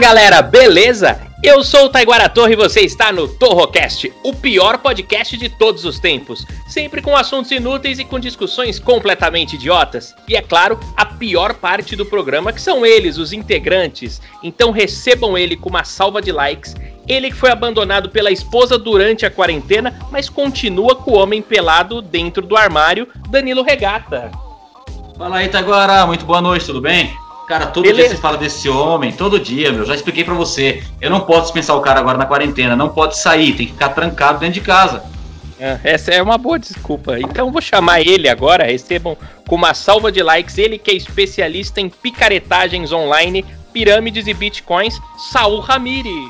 Galera, beleza? Eu sou o Taiguara Torre e você está no Torrocast, o pior podcast de todos os tempos. Sempre com assuntos inúteis e com discussões completamente idiotas. E é claro, a pior parte do programa que são eles, os integrantes. Então recebam ele com uma salva de likes. Ele que foi abandonado pela esposa durante a quarentena, mas continua com o homem pelado dentro do armário, Danilo Regata. Fala aí, Taguara, muito boa noite, tudo bem? Cara, todo Beleza. dia você fala desse homem, todo dia, meu. Já expliquei pra você. Eu não posso dispensar o cara agora na quarentena, não pode sair, tem que ficar trancado dentro de casa. Ah, Essa é uma boa desculpa. Então vou chamar ele agora. Recebam com uma salva de likes. Ele que é especialista em picaretagens online, pirâmides e bitcoins, Saul Ramires.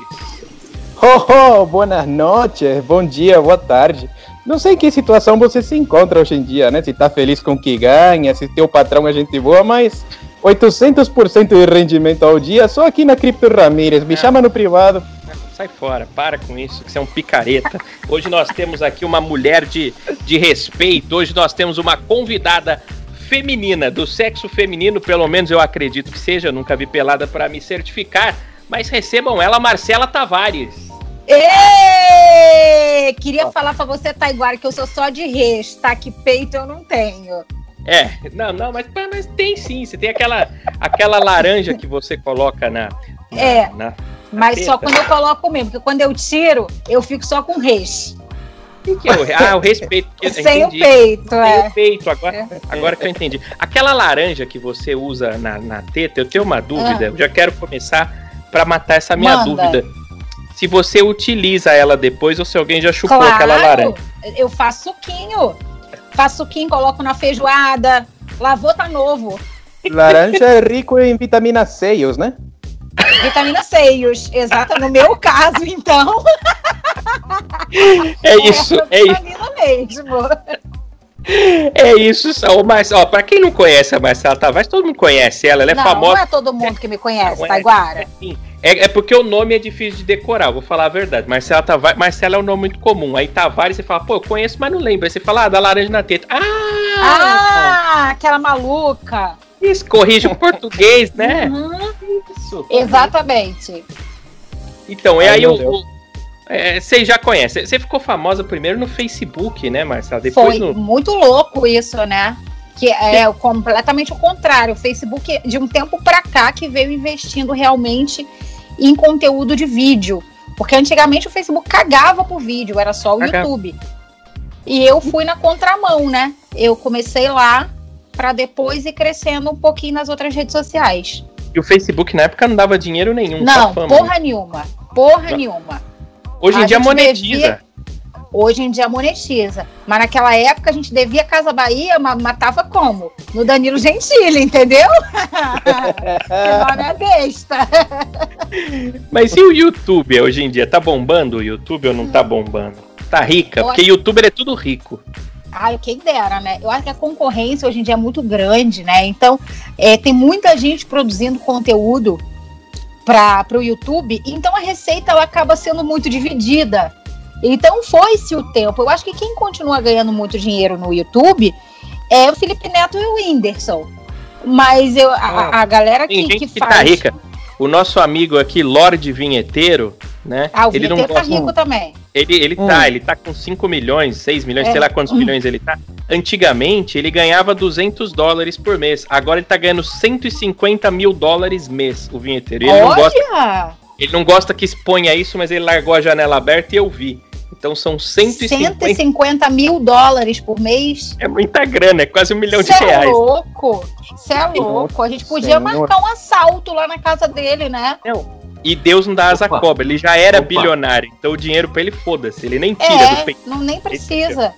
Oh, oh, boas noites, bom dia, boa tarde. Não sei em que situação você se encontra hoje em dia, né? Se tá feliz com o que ganha, se teu patrão é gente boa, mas 800% de rendimento ao dia só aqui na Cripto Ramírez. Me É. chama no privado. Sai fora, para com isso, que você é um picareta. Hoje nós temos aqui uma mulher de, de respeito. Hoje nós temos uma convidada feminina, do sexo feminino, pelo menos eu acredito que seja. Eu nunca vi pelada para me certificar. Mas recebam ela, Marcela Tavares. Ê! Queria falar pra você, Taiguara, que eu sou só de res, tá? Que peito eu não tenho. É, não, não, mas, mas tem sim. Você tem aquela, aquela laranja que você coloca na. na- É. na- Mas só Teta. quando eu coloco mesmo, porque quando eu tiro, eu fico só com res. que que é o, ah, o respeito. Sem o entendi. peito, Sem é. o peito, agora, agora que eu entendi. Aquela laranja que você usa na, na teta, eu tenho uma dúvida. Eu já quero começar pra matar essa minha Manda. dúvida. Se você utiliza ela depois ou se alguém já chupou aquela laranja. eu faço suquinho. Faço suquinho, coloco na feijoada. Lavou, tá novo. Laranja é rico em vitamina C, né? Vitamina seios. Exato, no meu caso, então. É isso, é isso. Vitamina mesmo. É isso, Saul. Mas, ó, pra quem não conhece a Marcela Tavares, todo mundo conhece ela, ela é não, famosa. não é todo mundo que me conhece, Não, é- Taiguara. É, é porque o nome é difícil de decorar, vou falar a verdade. Marcela Tavares, Marcela é um nome muito comum. Aí Tavares você fala, pô, eu conheço, mas não lembro. Aí você fala, ah, da laranja na teta. Ah! Ah, aquela maluca. Isso, corrige o português, né? Uhum, Isso. exatamente. Então, e Ai, aí o. Deus. o- é, Você já conhece. Você ficou famosa primeiro no Facebook, né, Marcela? Depois Foi no. muito louco isso, né? Que é o- completamente o contrário. O Facebook, de um tempo pra cá, que veio investindo realmente em conteúdo de vídeo. Porque antigamente o Facebook cagava por vídeo, era só o. YouTube. E eu fui na contramão, né? Eu comecei lá pra depois ir crescendo um pouquinho nas outras redes sociais. E o Facebook na época não dava dinheiro nenhum. Não, fama. porra nenhuma. Porra Não. nenhuma. Hoje em a dia monetiza. devia- Hoje em dia monetiza. Mas naquela época a gente devia Casa Bahia, ma- matava como? No Danilo Gentili, entendeu? que nome é besta. Mas e o YouTube hoje em dia? Tá bombando o YouTube ou não tá bombando? Tá rica? Porque youtuber é tudo rico. Ai, quem dera, né? Eu acho que a concorrência hoje em dia é muito grande, né? Então, é, tem muita gente produzindo conteúdo para o YouTube, então a receita ela acaba sendo muito dividida. Então, foi-se o tempo. Eu acho que quem continua ganhando muito dinheiro no YouTube é o Felipe Neto e o Whindersson. Mas eu, a, a galera que, gente que que faz. tá rica. O nosso amigo aqui, Lorde Vinheteiro, né? Ah, o ele não Vinheteiro tá gosta. rico também. Ele, ele Hum. tá, ele tá com 5 milhões, 6 milhões, É. sei lá quantos Hum. milhões ele tá. Antigamente, ele ganhava 200 dólares por mês. Agora ele tá ganhando 150 mil dólares mês, o vinheteiro. E ele não, gosta, Olha! ele não gosta que exponha isso, mas ele largou a janela aberta e eu vi. Então são 150. 150 mil dólares por mês. É muita grana, é quase um milhão de Cê é reais. louco. Você é louco. A gente podia Senhor. marcar um assalto lá na casa dele, né? E Deus não dá asa à Opa. cobra. Ele já era Opa. bilionário. Então o dinheiro pra ele, foda-se. Ele nem tira do É, peito. não nem precisa.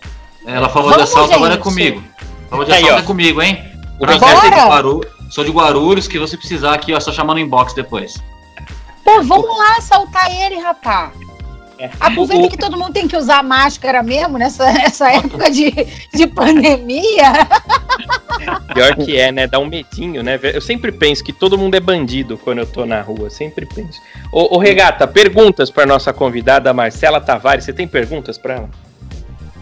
Ela falou Vamos, de assalto, agora é gente. comigo. Falou de Aí, assalto ó. é comigo, hein? O sou de Guaru- Sou de Guarulhos, que você precisar aqui, ó, é só chamar no inbox depois. Pô, vamos lá assaltar ele, rapaz. Aproveita O- que todo mundo tem que usar máscara mesmo nessa, nessa época de, de pandemia. Pior que é, né? Dá um medinho, né? Eu sempre penso que todo mundo é bandido quando eu tô na rua. Sempre penso. Ô, ô Regata, perguntas pra nossa convidada Marcela Tavares. Você tem perguntas pra ela?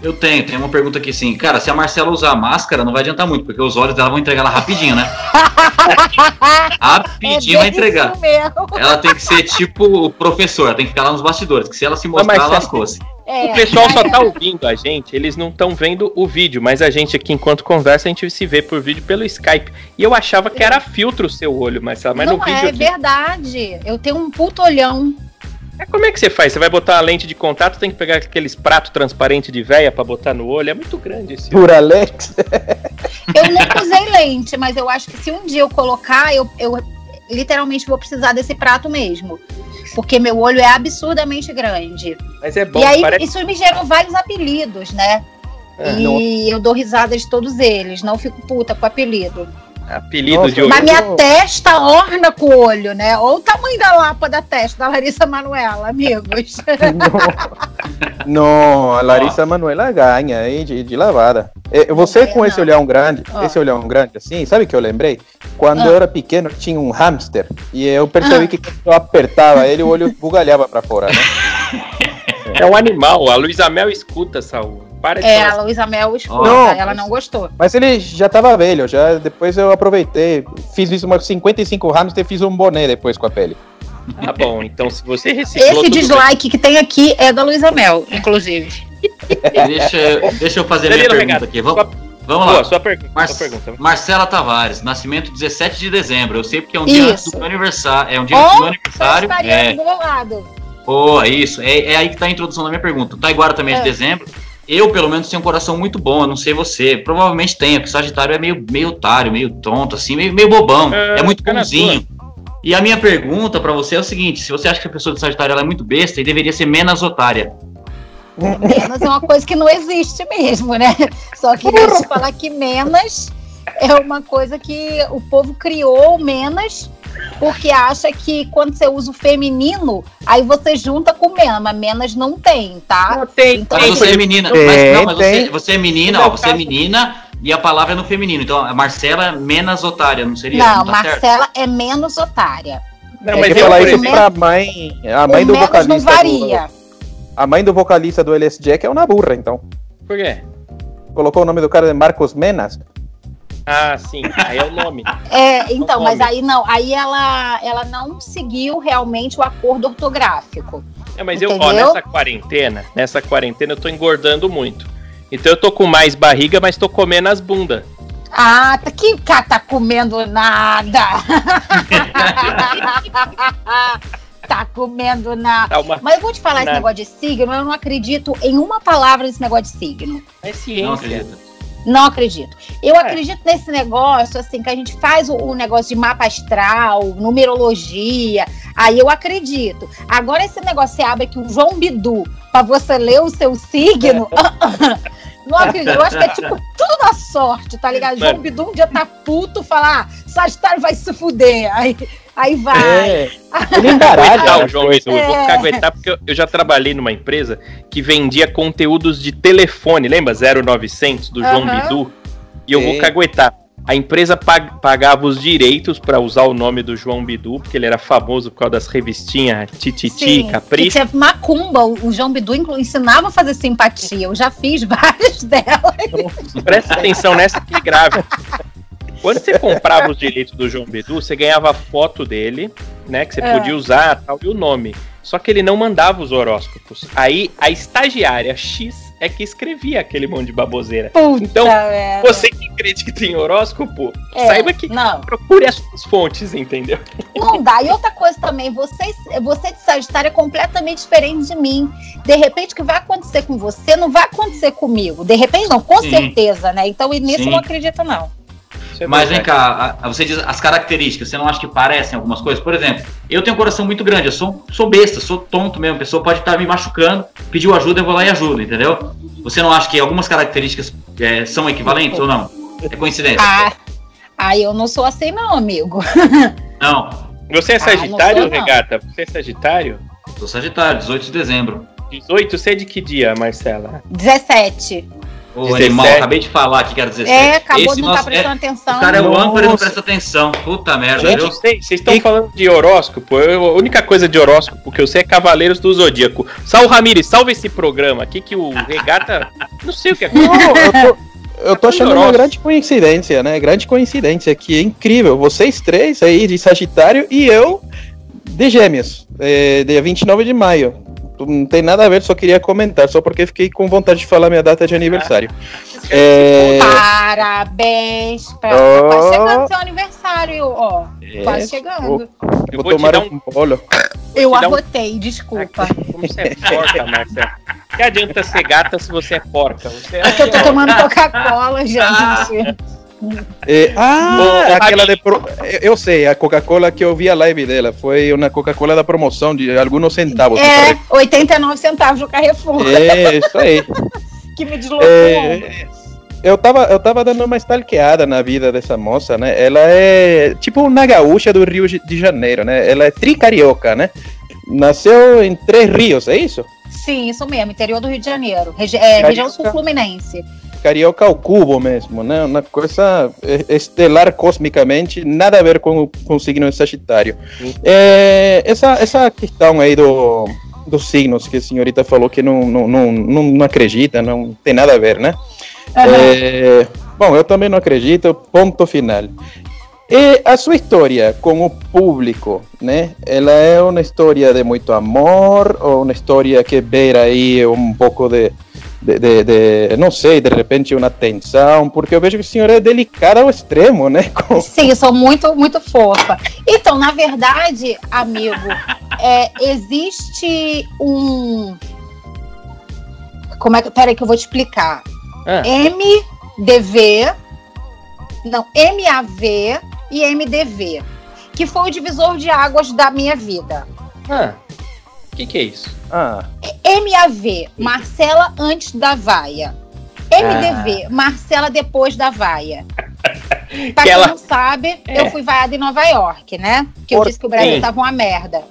Eu tenho, tem uma pergunta aqui sim. Cara, se a Marcela usar máscara, não vai adiantar muito, porque os olhos dela vão entregar ela rapidinho, né? rapidinho vai É bem entregar. isso mesmo. Ela tem que ser tipo o professor, ela tem que ficar lá nos bastidores, que se ela se mostrar, Marcela- lascou-se. É, o pessoal só tá ouvindo a gente, eles não estão vendo o vídeo, mas a gente aqui, enquanto conversa, a gente se vê por vídeo pelo Skype. E eu achava que era filtro o seu olho, Marcela, mas não no vídeo é aqui. verdade. Eu tenho um puto olhão. É, Como é que você faz? Você vai botar a lente de contato, tem que pegar aqueles pratos transparentes de véia pra botar no olho. É muito grande esse olho. Por Alex. Eu nunca usei lente, mas eu acho que se um dia eu colocar, eu, eu literalmente vou precisar desse prato mesmo. Porque meu olho é absurdamente grande. Mas é bom, e aí, parece. isso me gerou vários apelidos, né? É, e eu dou risada de todos eles, não fico puta com apelido. Apelido Nossa, de olho. Mas minha testa orna com o olho, né? Olha o tamanho da lapa da testa da Larissa Manuela, amigos. Não, a Larissa Manuela ganha aí de, de lavada. É, Você com esse olhão grande, Ó. esse olhão grande assim, sabe o que eu lembrei? Quando Ah. eu era pequeno tinha um hamster e eu percebi Ah. que quando eu apertava ele, o olho bugalhava pra fora, né? É um animal. A Luísa Mel escuta, Saul. Para de É, falar a Luísa Mel escuta, Não, ela mas- não gostou. Mas ele já tava velho, já depois eu aproveitei, fiz isso umas 55 hamster e fiz um boné depois com a pele. Tá bom, então se você reciclou. Esse tudo bem. dislike que tem aqui é da Luísa Mel, inclusive. Deixa, eu- deixa eu fazer minha Danilo pergunta Regata, aqui. Vamos, sua- vamos Boa, lá. sua pergunta. Mar- Sua pergunta. Marcela Tavares, nascimento 17 de dezembro. Eu sei porque é um dia antes do meu aniversário. É um dia antes do meu aniversário. É, do meu lado. Pô, é isso. É, é aí que tá a introdução da minha pergunta. O Taiguara também é de É. dezembro. Eu, pelo menos, tenho um coração muito bom. Eu não sei você. Provavelmente tenha, porque Sagitário é meio, meio otário, meio tonto, assim, meio, meio bobão. É, É, muito na bonzinho. E a minha pergunta pra você é o seguinte: se você acha que a pessoa de Sagitário ela é muito besta, e deveria ser menos otária. Menos é uma coisa que não existe mesmo, né? Só queria te falar que menos é uma coisa que o povo criou menos porque acha que quando você usa o feminino, aí você junta com menos, mas menos não tem, tá? Não, tem, Então, Mas tem. você é menina. Tem, mas, não, mas você, tem. você é menina, ó. Você é caso- menina e a palavra é no feminino. Então, a Marcela é menos otária, não seria? Não, tá certo? Marcela é menos otária. Não, Tem mas que eu, falar isso exemplo, pra mãe, a mãe o do menos vocalista. não varia. Do, a mãe do vocalista do LS Jack é uma burra, então. Por quê? Colocou o nome do cara de Marcos Menas. Ah, sim. Aí é o nome. É, então, Não mas aí não, aí ela, ela não seguiu realmente o acordo ortográfico. É, mas eu, ó, Entendeu? nessa quarentena, nessa quarentena eu tô engordando muito. Então eu tô com mais barriga, mas tô comendo as bundas. Ah, tá que cara tá comendo nada. tá comendo nada. Tá uma... Mas eu vou te falar esse negócio de signo, eu não acredito em uma palavra nesse negócio de signo. É Não ciência. acredito. Não acredito. Eu É. acredito nesse negócio, assim, que a gente faz o, o negócio de mapa astral, numerologia. Aí eu acredito. Agora, esse negócio, você abre aqui um João Bidu pra você ler o seu signo. Não acredito. Eu acho que é tipo tudo na sorte, tá ligado? João Mano. Bidu um dia tá puto, falar, ah, Sagitário vai se fuder. Aí, aí vai. É, ele embaraja. Legal, as João. Eu vou É. caguetar porque eu, eu já trabalhei numa empresa que vendia conteúdos de telefone. Lembra 0900 do João Aham. Bidu? E eu vou caguetar. A empresa pag- pagava os direitos pra usar o nome do João Bidu, porque ele era famoso por causa das revistinhas Tititi, Capricho. tinha macumba, o João Bidu ensinava a fazer simpatia. Eu já fiz várias delas. Presta atenção nessa que é grave. Quando você comprava os direitos do João Bidu, você ganhava a foto dele, né? Que você É. podia usar tal, e o nome. Só que ele não mandava os horóscopos. Aí a estagiária X é que escrevia aquele monte de baboseira. Puta Então. Você que acredita em horóscopo, É, saiba que Não, procure as suas fontes, entendeu? não dá. E outra coisa também, você, você de Sagitário é completamente diferente de mim. De repente, o que vai acontecer com você não vai acontecer comigo. De repente, não, com Sim. certeza, né? Então, nisso eu Sim. não acredito, não. Isso é Mas vem cá, a- a- você diz as características, você não acha que parecem algumas coisas? Por exemplo, eu tenho um coração muito grande, eu sou, sou besta, sou tonto mesmo, a pessoa pode estar me machucando, pediu ajuda, eu vou lá e ajudo, entendeu? Você não acha que algumas características é, são equivalentes ou não? É coincidência? Ah, ah, eu não sou assim, não, amigo. Não, Você é Ah, Sagitário, sou, não. Regata? Você é Sagitário? sou Sagitário, 18 de dezembro. 18, você é de que dia, Marcela? 17. Ô, 17. animal, acabei de falar que era 17. É, acabou Esse de não estar é- prestando atenção. O cara é o âncora e não presta atenção. Puta merda, Gente, viu? vocês vocês estão falando de horóscopo. Eu- a única coisa de horóscopo que eu sei é Cavaleiros do Zodíaco. Sal Ramires, salve esse programa aqui que o Regata. Não sei o que é. Não, eu tô, eu tô achando uma grande coincidência, né? Grande coincidência aqui, é incrível. Vocês três aí de Sagitário e eu de Gêmeos, é, dia 29 de maio. Não tem nada a ver, só queria comentar, só porque fiquei com vontade de falar minha data de aniversário. É, Parabéns. Pra... Oh. Quase chegando seu aniversário, ó. é, Quase chegando. vou, Eu vou tomar um bolo. Eu um- arrotei, desculpa. Como você é porca, Marcela? Que adianta ser gata se você é porca? Você é... É que eu tô tomando Coca-Cola, gente. É, ah, Ô, aquela de pro- eu- sei, a Coca-Cola que eu vi a live dela foi uma Coca-Cola da promoção de alguns centavos. É, 89 centavos do Carrefour, É, isso aí. que me deslocou. É, eu tava, eu tava dando uma stalkeada na vida dessa moça, né? Ela é tipo uma gaúcha do Rio de Janeiro, né? Ela é tricarioca, né? Nasceu em Três Rios, é isso? Sim, isso mesmo, interior do Rio de Janeiro. Regi é, região sul-fluminense. Carioca ao cubo mesmo, né? Uma coisa eh, estelar cosmicamente, nada a ver com, o- com o signo de Sagitário. É, essa, essa questão aí do, dos signos que a senhorita falou que não, não, não, não, não acredita, não tem nada a ver, né? É, bom, eu também não acredito, ponto final. E a sua história com o público, né? Ela é uma história de muito amor ou uma história que beira aí um pouco de, de, de- de- não sei, de repente uma tensão, porque eu vejo que a senhora é delicada ao extremo, né? Com- Sim, sou muito, muito fofa. Então, na verdade, amigo, é, existe um. Como é que. Peraí, que eu vou te explicar. Ah. MDV, não, MAV e MDV, que foi o divisor de águas da minha vida. O que, que é isso? Ah, MAV, Marcela antes da vaia. MDV, Marcela depois da vaia. Pra quem ela- não sabe, É. eu fui vaiada em Nova York, né? Que eu Por disse que o Brasil quê? tava uma merda.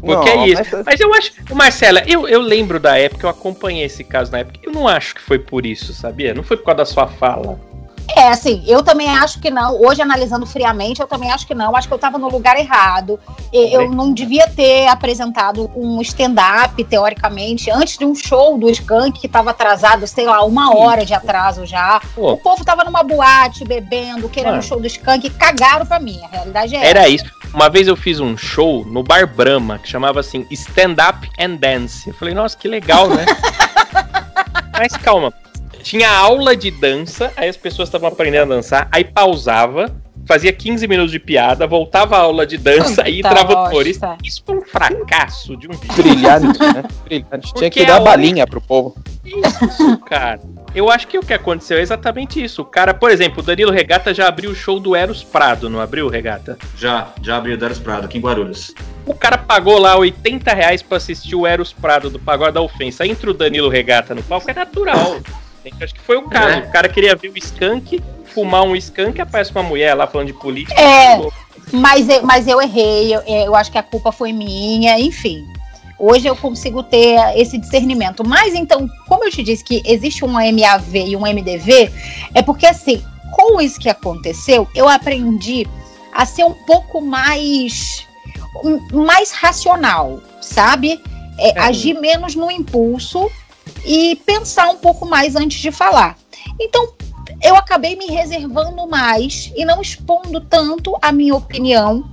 Porque não, é isso. mas- Mas eu acho. Marcela, eu, eu lembro da época, eu acompanhei esse caso na época. Eu não acho que foi por isso, sabia? Não foi por causa da sua fala. É, assim, eu também acho que não. Hoje, analisando friamente, eu também acho que não. Acho que eu tava no lugar errado. Eu não devia ter apresentado um stand-up, teoricamente, antes de um show do Skank que tava atrasado, sei lá, uma hora de atraso já. Pô, O povo tava numa boate, bebendo, querendo Mano. o show do Skank, cagaram pra mim. A realidade é essa. Era isso. Uma vez eu fiz um show no Bar Brahma, que chamava assim Stand Up and Dance. Eu falei, nossa, que legal, né? Mas calma. Tinha aula de dança, aí as pessoas estavam aprendendo a dançar, aí pausava, fazia 15 minutos de piada, voltava a aula de dança, aí Puta entrava o bosta. humorista. Isso foi um fracasso de um brilhante, né? Brilhante. Tinha que a dar hora- balinha pro povo. Isso, cara. Eu acho que o que aconteceu é exatamente isso. O cara, por exemplo, o Danilo Regata já abriu o show do Eros Prado, não abriu, Regata? Já, já abriu o Darius Prado aqui em Guarulhos. O cara pagou lá 80 reais pra assistir o Eros Prado do Pagode da Ofensa. Entra o Danilo Regata no palco, é natural. Acho que foi o caso. É. O cara queria ver o skunk, fumar um skunk, aparece uma mulher lá falando de política. É. Mas eu, mas eu errei, eu, eu acho que a culpa foi minha, enfim. Hoje eu consigo ter esse discernimento. Mas então, como eu te disse que existe um MAV e um MDV, é porque assim, com isso que aconteceu, eu aprendi a ser um pouco mais um- mais racional, sabe? É, É. Agir menos no impulso e pensar um pouco mais antes de falar. Então, eu acabei me reservando mais e não expondo tanto a minha opinião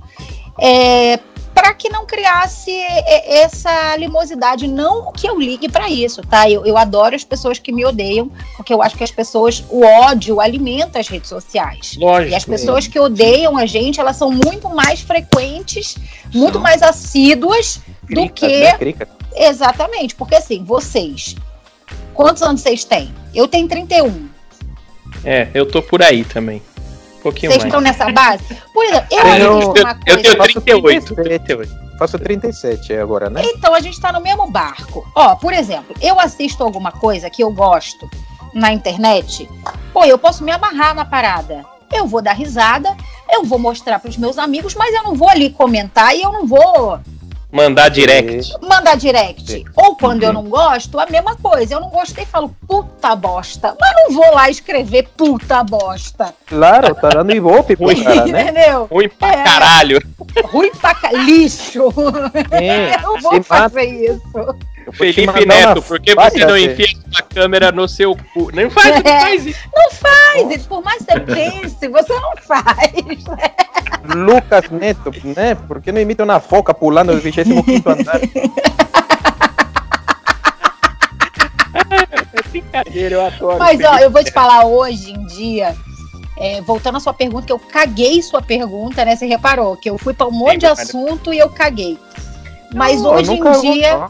para que não criasse é, essa animosidade. Não que eu ligue para isso, tá? Eu, eu adoro as pessoas que me odeiam, porque eu acho que as pessoas, o ódio alimenta as redes sociais. Lógico. E as pessoas que odeiam a gente, elas são muito mais frequentes, muito mais assíduas do Crica, que né? Exatamente, porque assim, vocês. Quantos anos vocês têm? Eu tenho 31. É, eu tô por aí também. pouquinho Vocês mais. estão nessa base? Por exemplo, eu Eu- assisto Eu, uma eu coisa. tenho Faço 38. 37. 38. Faço 37 agora, né? Então a gente tá no mesmo barco. Ó, por exemplo, eu assisto alguma coisa que eu gosto na internet, pô, eu posso me amarrar na parada. Eu vou dar risada, eu vou mostrar pros meus amigos, mas eu não vou ali comentar e eu não vou Mandar direct. mandar direct. Ou quando eu não gosto, a mesma coisa. Eu não gostei e falo puta bosta. Mas não vou lá escrever puta bosta. Claro, tá dando ibope pro cara, né? Entendeu? Ruim pra É. caralho. Ruim pra ca... lixo. É, Eu se vou mata, fazer isso. vou te Felipe Neto, por que você não enfia sua câmera no seu cu? Não faz, não É. faz isso. Faz, e por mais que você pense, você não faz. Lucas Neto, né? Por que não imita uma foca pulando do 25 andar? É brincadeira, eu adoro. Mas ó, eu vou te falar hoje em dia. é, voltando à sua pergunta, que eu caguei sua pergunta, né? Você reparou que eu fui pra um monte de assunto e eu caguei. Mas Eu hoje em vou- dia,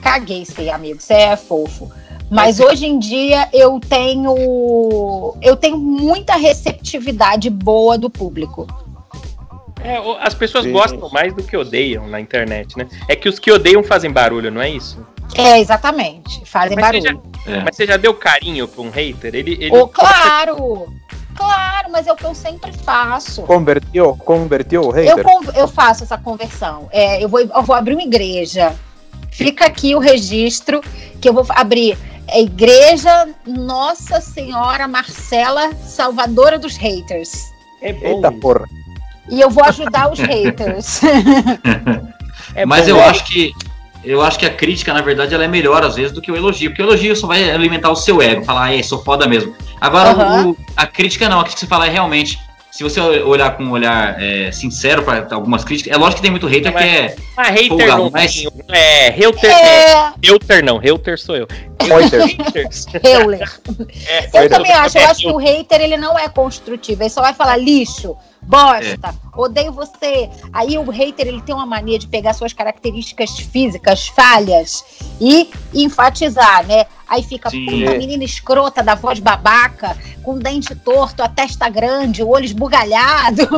caguei, sei, amigo, você é fofo. Mas hoje em dia eu tenho eu tenho muita receptividade boa do público. É, as pessoas Sim. gostam mais do que odeiam na internet, né? É que os que odeiam fazem barulho, não é isso? É, exatamente. Fazem Mas você barulho. É. Mas você já deu carinho pra um hater? Ele, ele Ô, claro! Claro, mas é o que eu sempre faço. Convertiu, convertiu o Eu, hater. con- eu faço essa conversão. É, eu, vou, eu vou abrir uma igreja. Fica aqui o registro que eu vou abrir. É Igreja Nossa Senhora Marcela Salvadora dos Haters. É bom. Eita porra. E eu vou ajudar os haters. é Mas bom. eu acho que eu acho que a crítica, na verdade, ela é melhor às vezes do que o elogio, porque o elogio só vai alimentar o seu ego, falar, ei, sou foda mesmo. Agora, o- a crítica não, a crítica que você fala é realmente, se você olhar com um olhar é, sincero para algumas críticas, é lógico que tem muito hater que é. Ah, hater Folgado, não, mas- mas... é, hater é. É, Hater não, hater sou eu. Euler. É, Eu também acho. Eu é acho que o hater ele não é construtivo. Ele só vai falar lixo, bosta, odeio você. Aí o hater ele tem uma mania de pegar suas características físicas, falhas e enfatizar, né? Aí fica Sim. puta menina escrota da voz babaca, com dente torto, a testa grande, o olho esbugalhado.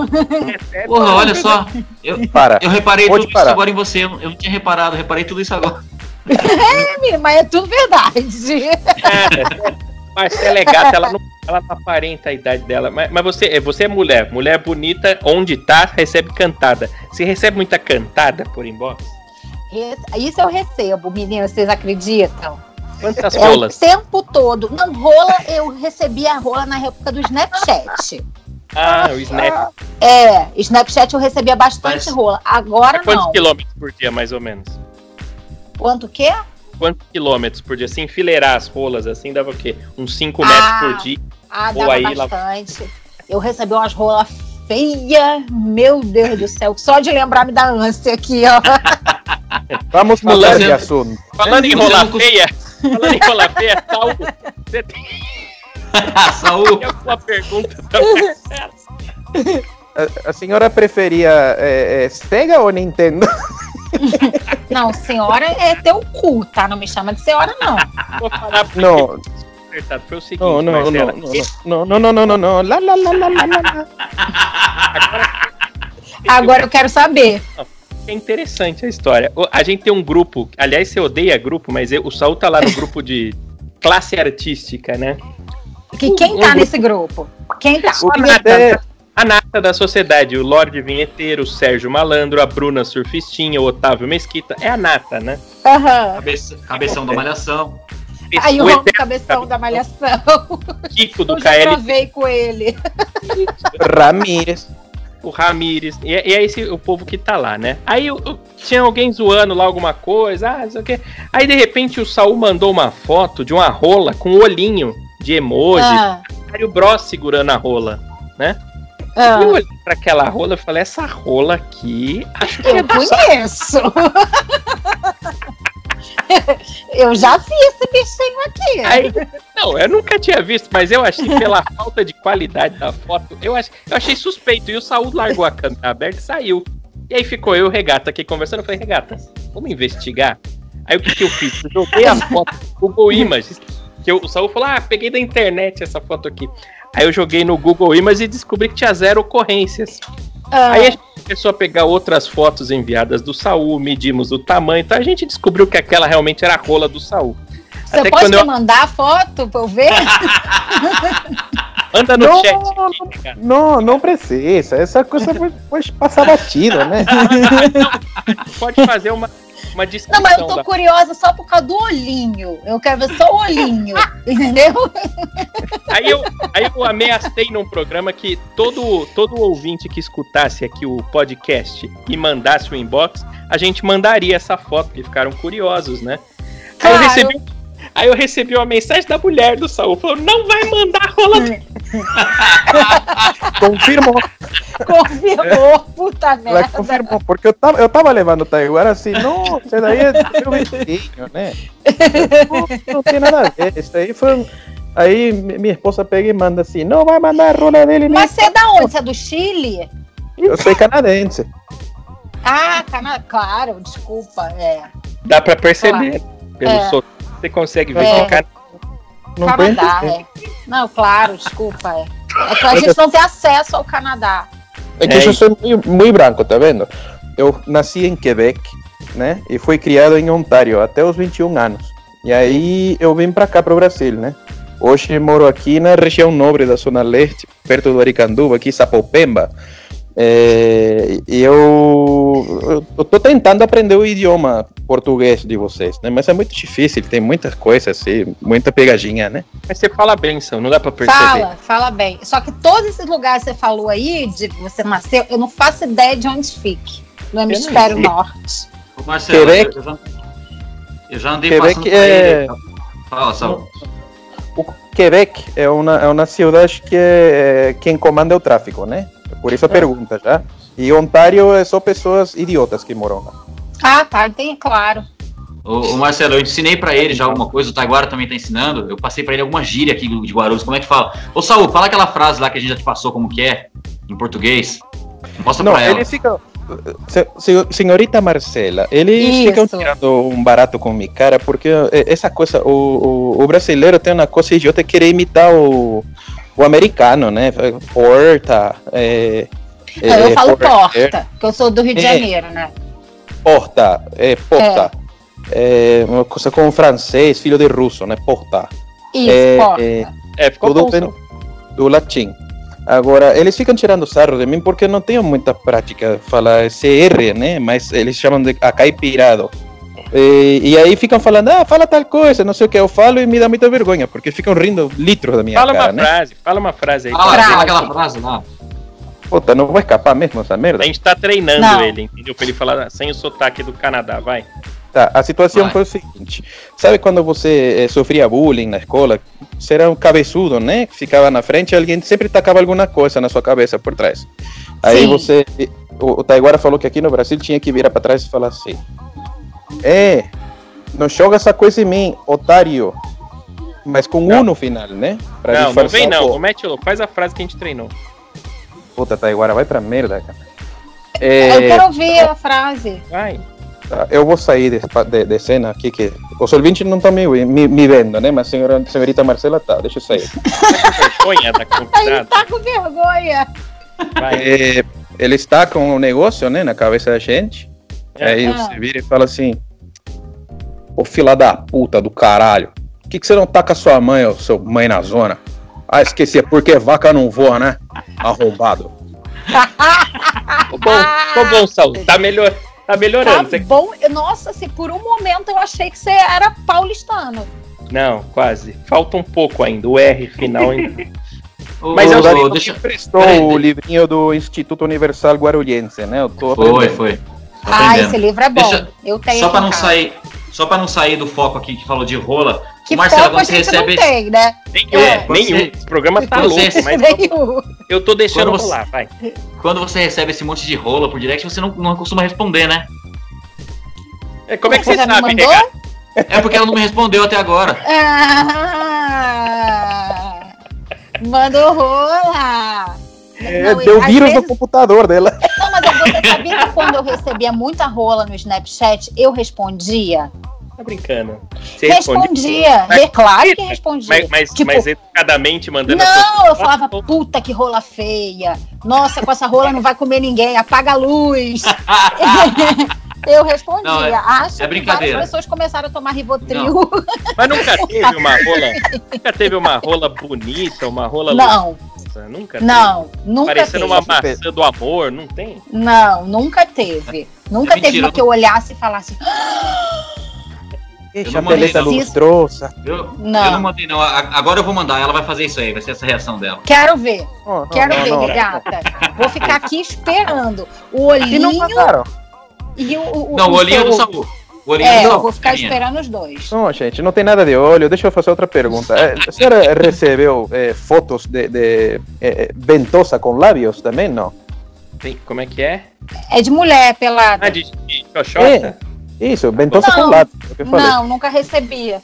é Porra, olha só, eu, Para. eu reparei Pode tudo parar. isso agora em você, eu, eu não tinha reparado, reparei tudo isso agora. Mas é tudo verdade. É, Marcela é gata, ela não, ela aparenta a idade dela. Mas, mas você, você é mulher. Mulher bonita, onde tá, recebe cantada. Você recebe muita cantada por inbox? Isso eu recebo, meninas, vocês acreditam? Quantas É o rolas? tempo todo. Não rola, eu recebi a rola na época do Snapchat. Ah, o Snap. É, Snapchat eu recebia bastante Mas- rola. Agora Quantos não. quilômetros por dia, mais ou menos? Quanto que é? Quantos quilômetros por dia? Se enfileirar as rolas assim, dava o quê? Uns 5 Ah. metros por dia. Ah, Ou dava aí lá- bastante. Eu recebi umas rolas feias. Meu Deus do céu. Só de lembrar me dá ânsia aqui, ó. Vamos mudar de assunto. Falando em rola feia, falando em rola feia, Saul, você tem Saúl, alguma pergunta também? A, a senhora preferia é, é, Sega ou Nintendo? Não, senhora é teu cu, tá? Não me chama de senhora, não. Vou falar porque Não. Foi o seguinte, não, não, não, Marcela. não, não, não, não, não, não, lá, lá, lá, lá, lá, lá. Agora eu quero saber. É interessante a história. A gente tem um grupo, aliás, você odeia grupo, mas eu- o Saul tá lá no grupo de classe artística, né? Que quem tá nesse grupo? Quem tá? O é- a nata da sociedade, o Lorde Vinheteiro, o Sérgio Malandro, a Bruna Surfistinha, o Otávio Mesquita. É a nata, né? Aham. cabeça- cabeção da malhação. Aí o o Ron eterno cabeção da malhação. Kiko do Eu já KL, provei com ele. Ramírez. o Ramires. E, é- e é esse o povo que tá lá, né? Aí o- o- tinha alguém zoando lá alguma coisa, ah, não sei o quê. Aí de repente o Saul mandou uma foto de uma rola com um olhinho de emoji, Ah, Mario Bros segurando a rola. Ah. Eu olhei pra aquela rola e falei, essa rola aqui, acho que é Eu Saul. conheço. eu já vi esse bichinho aqui. Aí, não, eu nunca tinha visto, mas eu achei pela falta de qualidade da foto, eu, ach, eu achei suspeito. E o Saul largou a câmera aberta e saiu. E aí ficou eu e o Regata aqui conversando. Eu falei, Regata, vamos investigar? Aí o que, que eu fiz? Eu joguei a foto no Google Images. Que eu- o Saul falou, ah, peguei da internet essa foto aqui. Aí eu joguei no Google Images e descobri que tinha zero ocorrências. Ah, Aí a gente começou a pegar outras fotos enviadas do Saul, medimos o tamanho, então a gente descobriu que aquela realmente era a rola do Saul. você até pode me eu- mandar a foto pra eu ver? Anda no Não, chat. não, aqui. Não, não precisa. Essa coisa foi, foi passar batida, né? Pode fazer uma, uma descrição Não, mas eu tô da- curiosa só por causa do olhinho. Eu quero ver só o olhinho. entendeu? Aí eu, aí eu ameacei num programa que todo, todo ouvinte que escutasse aqui o podcast e mandasse o inbox, a gente mandaria essa foto, porque ficaram curiosos, né? Aí eu recebi, aí eu recebi uma mensagem da mulher do Saul, falou, não vai mandar rola Confirmou. Confirmou, puta Ela merda. confirmou, porque eu tava, eu tava levando o Taiguara assim, não, isso daí é meu vizinho, né? Não, não tem nada a ver, isso aí foi. um- Aí mi- minha esposa pega e manda assim, não vai mandar a rola dele nem. Mas você é da onde? Você é do Chile? Eu sou canadense. Ah, Canadá, claro, desculpa. É. Dá pra perceber pelo É. Você consegue ver É. que cara, Não Canadá, é. Não, claro, desculpa. É. é que a gente não tem acesso ao Canadá. É que É, eu e- sou muito, muito branco, tá vendo? Eu nasci em Quebec, né? E fui criado em Ontário até os 21 anos. E aí eu vim pra cá, pro Brasil, né? Hoje moro aqui na região nobre da Zona Leste, perto do Aricanduva, aqui Sapopemba. É, eu, eu tô tentando aprender o idioma português de vocês, né? Mas é muito difícil, tem muitas coisas assim, muita pegadinha, né? mas você fala benção, não dá pra perceber. Fala, fala bem. Só que todos esses lugares que você falou aí, de que você nasceu, eu não faço ideia de onde fique. No hemisfério sei. norte. Ô, Marcelo, Quebec- eu já, eu já andei Quebec passando por é- aí. Fala, Saul. O Quebec é uma, é uma cidade que é, quem comanda é o tráfico, né? Por isso a pergunta já. E Ontário é só pessoas idiotas que moram lá. Ah, tá, tem, claro. Ô, ô, Marcelo, eu ensinei pra ele já alguma coisa, o Taiguara também tá ensinando. Eu passei pra ele alguma gíria aqui de Guarulhos. Como é que fala? Ô, Saul, fala aquela frase lá que a gente já te passou como que é, em português. Mostra Não, pra ela. se- senhorita Marcela, eles Isso. ficam tirando um barato com minha cara, porque eh, essa coisa, o, o, o brasileiro tem uma coisa idiota que querer imitar o, o americano, né? Porta, é, Não, eu é, falo porter, porta, porque eu sou do Rio de É. Janeiro, né? porta, é, porta. É, uma coisa com francês, filho de russo, né? Porta. Isso, É, porta. é, É, ficou Tudo bem. Do latim. Agora, eles ficam tirando sarro de mim porque não tenho muita prática falar esse R, né? Mas eles chamam de acaipirado. E, e aí ficam falando, ah, fala tal coisa, não sei o que. Eu falo e me dá muita vergonha, porque ficam rindo litros da minha Fala cara, uma né? frase, fala uma frase aí. Fala, Frase. fala aquela frase lá. Puta, não vou escapar mesmo essa merda. A gente tá treinando Não. ele, entendeu? Pra ele falar sem o sotaque do Canadá, vai. Tá, a situação Vai. foi o seguinte: sabe quando você eh, sofria bullying na escola? Você era um cabeçudo, né? Ficava na frente e alguém sempre tacava alguma coisa na sua cabeça por trás. Aí Sim. você. O, o Taiguara falou que aqui no Brasil tinha que virar pra trás e falar assim: É, não joga essa coisa em mim, otário. Mas com Não. um no final, né? Pra não, não vem não. mete o louco. Faz a frase que a gente treinou. Puta, Taiguara, vai pra merda, cara. Eu É, quero ouvir a frase. Vai. Tá, Eu vou sair de, de, de cena aqui, que os ouvintes não estão me, me, me vendo, né? Mas a senhora, senhorita Marcela tá, deixa eu sair. Tá com vergonha da Ele tá com vergonha. É, ele está com um negócio, né, na cabeça da gente. Aí Ah. você vira e fala assim: Ô fila da puta do caralho, por que, que você não tá com a sua mãe, ô seu mãe na zona? Ah, esqueci, é porque vaca não voa, né? Arrombado. Ficou bom, ficou bom, Saul. Tá, melhor, tá melhorando. Tá bom. Nossa, se por um momento eu achei que você era paulistano. Não, quase. Falta um pouco ainda. O R final ainda. Ô, Mas ô, eu- ô, Davi deixa... emprestou peraí, o livrinho do Instituto Universal Guarulhense, né? Eu tô Foi, aprendendo. foi. Tô Ah, aprendendo. esse livro é bom. Deixa- eu tenho Só em não sair, só para não sair do foco aqui que falou de rola. Que Marcelo, foco a quando você gente recebe não tem, né? Nenhum, É. nenhum. Você- Esse programa tá Você- louco, mas Nenhum. eu tô deixando Quando você- rolar, vai. Quando você recebe esse monte de rola por direct, você não, não costuma responder, né? É, como é que você me sabe? Regato? É porque ela não me respondeu até agora. Ah, mandou rola. É, Não, deu vírus vezes- no computador dela. Não, você sabia que quando eu recebia muita rola no Snapchat, eu respondia? Tá brincando. Você responde. Respondia. Mas- É claro que respondia. Mas, mas, Tipo, mas educadamente mandando a Não, eu falava, puta que rola feia. Nossa, com essa rola não vai comer ninguém, apaga a luz. eu respondia. Não, é- Acho é que brincadeira. várias pessoas começaram a tomar Rivotril. Mas nunca teve uma rola. Nunca teve uma rola bonita, uma rola Não, luxuosa, Nunca teve. não, nunca Parecendo teve. uma maçã do amor, não tem? Não, nunca teve. Nunca É teve uma que eu olhasse e falasse, Deixa não a beleza lustrosa. Eu Não. eu não mandei, não. Agora eu vou mandar, ela vai fazer isso aí, vai ser essa reação dela. quero ver, Não, não, quero não, ver, não. regata. Vou ficar aqui esperando. O E não olhinho e o. o Não, o olhinho é do seu- Samu. É, eu vou ficar esperando os dois. Não, gente, não tem nada de olho. Deixa eu fazer outra pergunta. Eh, A senhora recebeu eh, fotos de, de eh, ventosa com lábios também, não? Tem- como é que é? É de mulher pelada. Ah, de, de xoxota? Isso, ventosa Não. com lábios. é o que eu falei. Não, nunca recebia.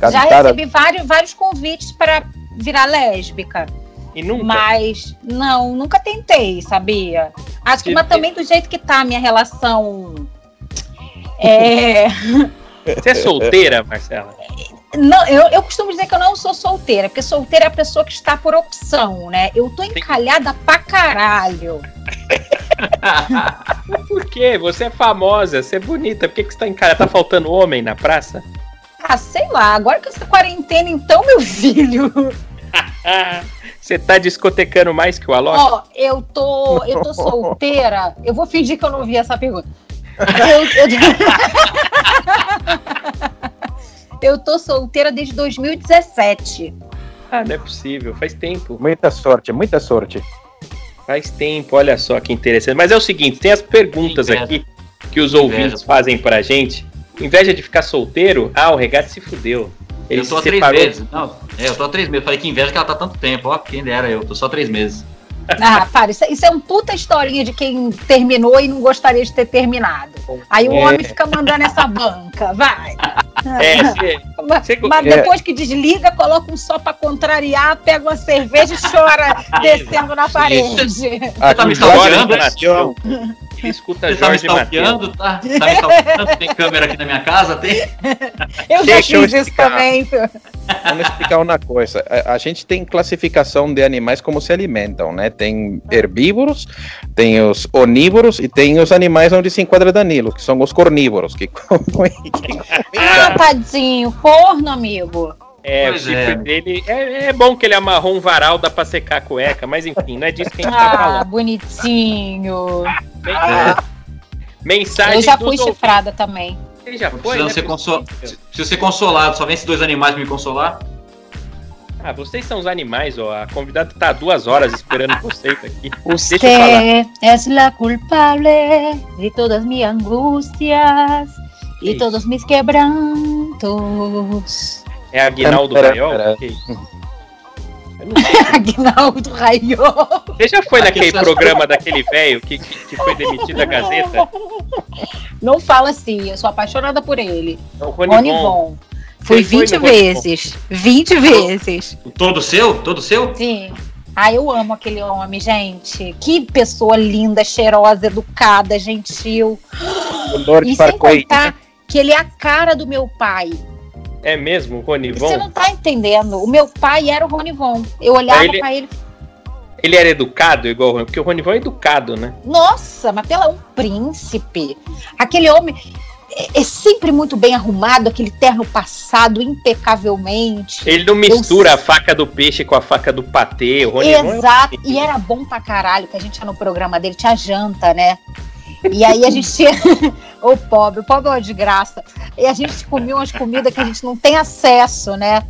Já recebi vários, vários convites para virar lésbica. E nunca? Mas não, nunca tentei, sabia? Acho que mas também do jeito que tá a minha relação. É, Você é solteira, Marcela? não, eu, eu costumo dizer que eu não sou solteira, porque solteira é a pessoa que está por opção, né? Eu tô encalhada pra caralho. Por quê? Você é famosa, você é bonita. Por que, que você tá cara? Tá faltando homem na praça? Ah, sei lá, agora que essa quarentena, então, meu filho. Você tá discotecando mais que o Alok? Ó, eu tô, eu tô solteira. Eu vou fingir que eu não ouvi essa pergunta. Eu, eu... eu tô solteira desde 2017. Ah, não é possível. Faz tempo. Muita sorte, muita sorte. Faz tempo. Olha só que interessante. Mas é o seguinte, tem as perguntas Inveja. aqui que os Inveja. ouvintes fazem pra gente. Inveja de ficar solteiro? Ah, o regate se fudeu. Ele eu tô há três separou. meses. Não, é, eu tô há três meses. Falei que inveja que ela tá há tanto tempo. Ó, quem dera eu. Tô só três meses. Ah, para, isso, isso é um puta historinha de quem terminou e não gostaria de ter terminado. Aí o É. homem fica mandando essa banca, vai. É, Mas, você- mas É. depois que desliga, coloca um só pra contrariar, pega uma cerveja e chora descendo na parede. tá me Aqui, né? Escuta Você tá me Jorge Matheus. stalkeando, tá? Tá me stalkeando? Tem câmera aqui na minha casa? Tem? Eu já Deixa eu fiz isso também. Vamos explicar uma coisa. A, a gente tem classificação de animais como se alimentam, né? Tem herbívoros, tem os onívoros e tem os animais onde se enquadra Danilo, que são os cornívoros, que comem. que Ah, tadinho, porno, amigo. É, o Pois chifre é. dele. É, é bom que ele amarrou um varal, dá pra secar a cueca, mas enfim, não é disso que a gente tá Ah, falando. bonitinho. Men- Mensagem Eu já fui ouvintes. chifrada também. Ele já foi, precisando né? ser consol... Preciso ser consolado. Só vem esses dois animais me consolar. Ah, vocês são os animais, ó. A convidada tá há duas horas esperando vocês aqui. Deixa eu falar. Usted es la culpable de todas angustias y Isso. todos mis quebrantos. É Aguinaldo Raiol? sei. Aguinaldo Raiol. Você já foi naquele programa daquele velho que, que, que foi demitido da Gazeta? Não fala assim, eu sou apaixonada por ele. É o Rony Rony Von. Von. Fui Você foi 20 no Rony Von? vezes. 20 vezes. Todo seu? Todo seu? Sim. Ah, eu amo aquele homem, gente. Que pessoa linda, cheirosa, educada, gentil. O Lord E sem contar que ele é a cara do meu pai. É mesmo, Rony Você não tá entendendo. O meu pai era o Rony Von. Eu olhava Ele- pra ele. Ele era educado igual o Rony, porque o Rony Von é educado, né? Nossa, mas pela um príncipe. Aquele homem é, é sempre muito bem arrumado, aquele terno passado impecavelmente. Ele não mistura a faca do peixe com a faca do patê. O Rony é Exato. E era bom pra caralho que a gente ia no programa dele, tinha janta, né? E aí a gente tinha. o pobre, o pobre é uma desgraça. E a gente comia umas comidas que a gente não tem acesso, né?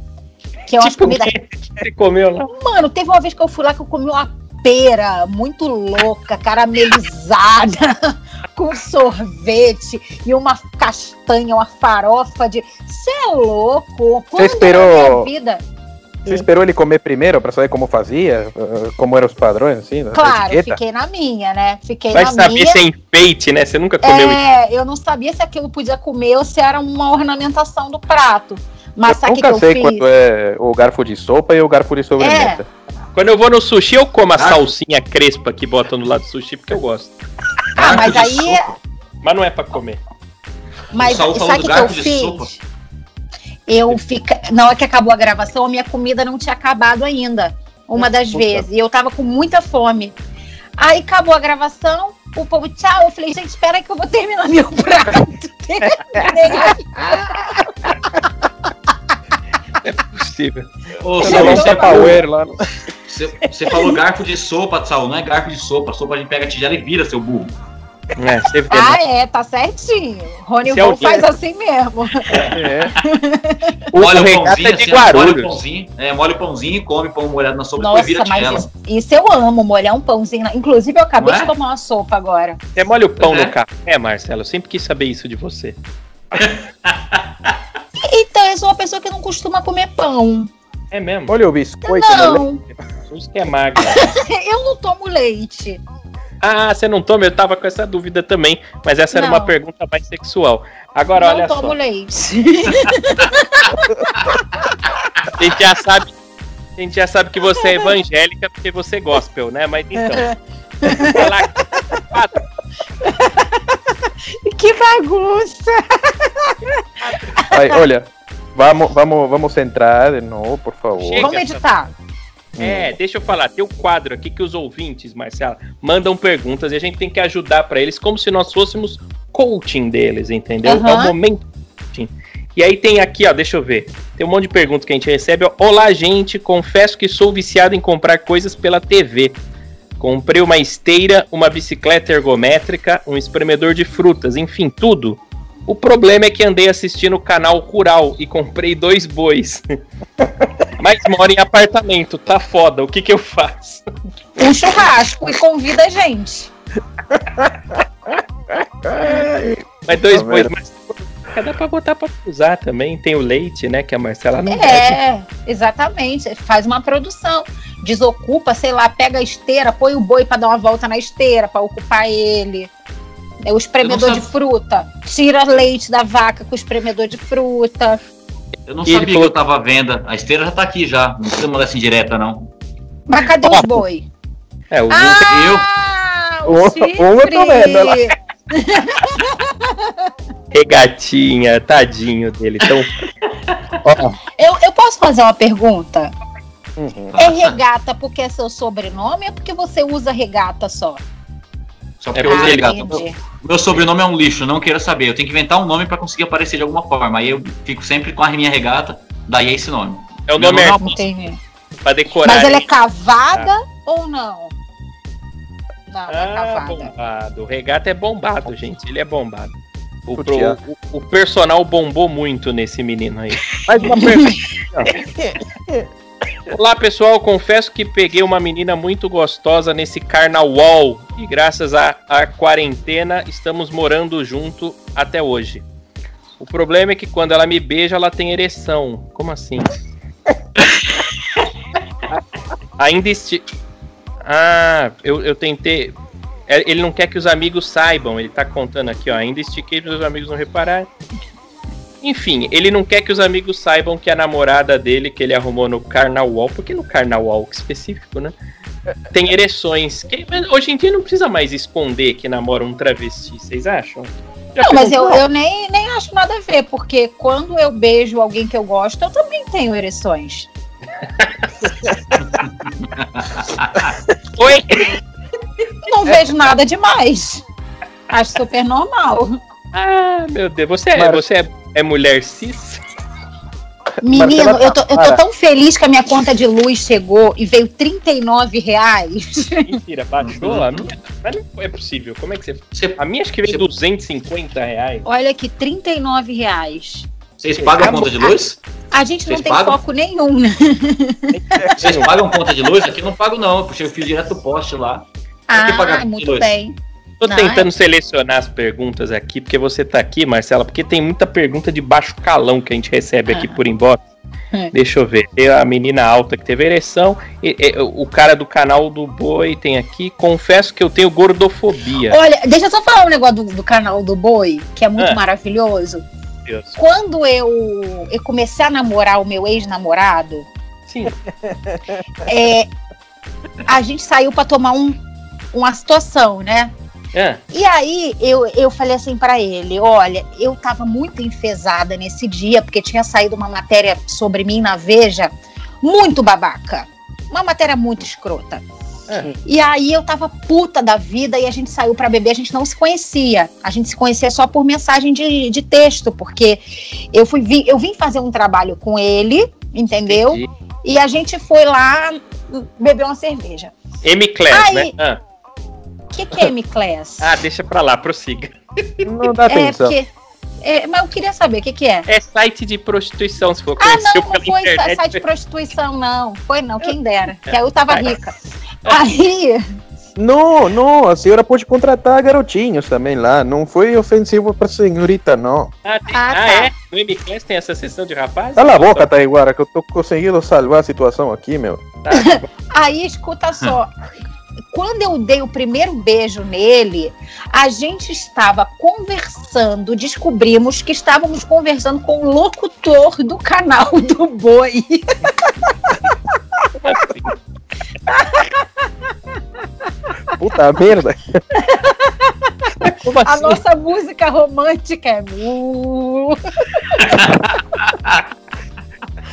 Que é umas Tipo, comidas ele comeu lá. Mano, teve uma vez que eu fui lá que eu comi uma pera muito louca, caramelizada, com sorvete e uma castanha, uma farofa de. Você é louco? Quando esperou- Você esperou ele comer primeiro para saber como fazia? eh, Como eram os padrões, assim? Claro, fiquei na minha, né? Fiquei Vai na saber minha. se é enfeite, né? Você nunca comeu isso. É, eu não sabia se aquilo podia comer ou se era uma ornamentação do prato. Mas eu sabe o que, nunca que eu sei fiz? quando é o garfo de sopa e o garfo de sobremesa. Quando eu vou no sushi, eu como a Ah. salsinha crespa que botam no lado do sushi, porque eu gosto. Ah, mas aí sopa. Mas não é pra comer. Mas O Saul falou sabe o do que, que eu de fiz? sopa. Eu fica... Na hora que acabou a gravação, a minha comida não tinha acabado ainda. Uma das Puta. vezes. E eu tava com muita fome. Aí acabou a gravação, o povo, tchau. Eu falei, gente, espera que eu vou terminar meu prato. Possível. Ô, Você falou você, Tupperware lá. você- você falou garfo de sopa, Saul. Não é garfo de sopa. Sopa a gente pega a tigela e vira, seu burro. É, vê, ah, né? é, tá certinho. Rony Esse é Von o faz assim mesmo. É. O, Molha o o regata pãozinho, é de assim, molha o Guarulhos. pãozinho. É, molha o pãozinho, come pão molhado na sopa e Nossa, depois vira mas isso, isso eu amo, molhar um pãozinho. na- Inclusive, eu acabei é? de tomar uma sopa agora. Você molha o pão Pois é. no café, Marcelo? Eu sempre quis saber isso de você. Então, eu sou uma pessoa que não costuma comer pão. É mesmo? Olha o biscoito no leite. Não, isso que é magra. eu não tomo leite. Ah, você não toma? Eu tava com essa dúvida também, mas essa era Não. uma pergunta mais sexual. Agora, não olha tomo só, leite. a gente já sabe, a gente já sabe que você é evangélica porque você é gospel, né? Mas então, falar que bagunça. Ai, olha, vamos, vamos, vamos centrar de novo, por favor. Chega. Vamos meditar. É, deixa eu falar, tem o quadro aqui que os ouvintes, Marcela, mandam perguntas e a gente tem que ajudar pra eles como se nós fôssemos coaching deles, entendeu? É o momento coaching. E aí tem aqui, ó, deixa eu ver. Tem um monte de perguntas que a gente recebe. Ó. Olá, gente, confesso que sou viciado em comprar coisas pela TV. Comprei uma esteira, uma bicicleta ergométrica, um espremedor de frutas, enfim, tudo. O problema é que andei assistindo o canal Rural e comprei dois bois. Mas moro em apartamento, tá foda. O que que eu faço? Um churrasco e convida a gente. Mas dois Tá bois, mas dá pra botar pra usar também. Tem o leite, né? Que a Marcela não. É, exatamente. Faz uma produção. Desocupa, sei lá, pega a esteira, põe o boi pra dar uma volta na esteira, pra ocupar ele. É o espremedor de fruta. Tira leite da vaca com o espremedor de fruta. Eu não E ele sabia falou- que eu tava à venda. A esteira já tá aqui já. Não precisa mandar assim direta, não. Mas cadê os boi? É, o Ah, Um- o um eu tô chifre. vendo, ela- regatinha, tadinho dele. Então, Eu, eu posso fazer uma pergunta? Uhum. É regata porque é seu sobrenome ou porque você usa regata só? Só porque É eu entendi. Meu sobrenome é um lixo, não queira saber. Eu tenho que inventar um nome pra conseguir aparecer de alguma forma. Aí eu fico sempre com a minha regata, daí é esse nome. é o Meu nome nome é artístico Entendi. pra decorar. Mas ela é cavada ou não? Não, é Ah, cavada. bombado. O regata é bombado, gente. Ele é bombado. O, pro- o- o personal bombou muito nesse menino aí. Mais uma pergunta. Olá, pessoal. Confesso que peguei uma menina muito gostosa nesse carnaval. E graças à à quarentena, estamos morando junto até hoje. O problema é que quando ela me beija, ela tem ereção. Como assim? Ainda esti... Ah, eu, eu tentei. É, Ele não quer que os amigos saibam. Ele tá contando aqui, ó. Ainda estiquei para os amigos não repararem. Enfim, ele não quer que os amigos saibam que a namorada dele, que ele arrumou no carnaval, porque no carnaval específico, né? Tem ereções. Que, hoje em dia não precisa mais esconder que namora um travesti, vocês acham? Já Não, mas eu, eu nem, nem acho nada a ver, porque quando eu beijo alguém que eu gosto, eu também tenho ereções. Oi! Não vejo nada demais. Acho super normal. Ah, meu Deus. Você é, Mar- você é, é mulher cis? Menino, Marcela, eu tô, eu tô tão feliz que a minha conta de luz chegou e veio 39 reais. Mentira, baixou a minha. Mas não é possível. Como é que você. A minha acho que veio Você- 250 reais. Olha aqui, 39 reais. Vocês pagam a conta de luz? A gente não Vocês tem pagam? foco nenhum, né? Vocês pagam conta de luz? Aqui eu não pago, não. Eu puxei o fio direto do poste lá. Ah, muito luz? bem. Tô Não, tentando selecionar as perguntas aqui, porque você tá aqui, Marcela, porque tem muita pergunta de baixo calão que a gente recebe aqui por inbox. É. Deixa eu ver. Tem a menina alta que teve ereção. e- e- o cara do canal do Boi tem aqui. Confesso que eu tenho gordofobia. Olha, deixa eu só falar um negócio do, do canal do Boi, que é muito Ah. maravilhoso. Deus. Quando eu, eu comecei a namorar o meu ex-namorado, Sim. é, a gente saiu pra tomar um, uma situação, né? É. E aí eu, eu falei assim pra ele: olha, eu tava muito enfesada nesse dia, porque tinha saído uma matéria sobre mim na Veja, muito babaca. Uma matéria muito escrota. É. E aí eu tava puta da vida e a gente saiu pra beber, a gente não se conhecia. A gente se conhecia só por mensagem de, de texto, porque eu fui vi- eu vim fazer um trabalho com ele, entendeu? Entendi. E a gente foi lá beber uma cerveja. M Class, Ai. né? Ah. O que, que é M-Class? Ah, deixa pra lá, prossiga. Não dá é, atenção. porque. é, mas eu queria saber o que, que é. É site de prostituição, se for Ah, não, não foi internet. site de prostituição, não. Foi não, quem dera. Que aí eu tava Vai. rica. Aí, Não, não, a senhora pode contratar garotinhos também lá. Não foi ofensivo pra senhorita, não. Ah, tem- Ah, ah, tá. é? No M Class tem essa sessão de rapazes? Cala a boca, Taiguara, que eu tô conseguindo salvar a situação aqui, meu. Tá. aí, escuta só. Quando eu dei o primeiro beijo nele, a gente estava conversando, descobrimos que estávamos conversando com o locutor do canal do Boi. Puta merda. Como A assim? nossa música romântica é.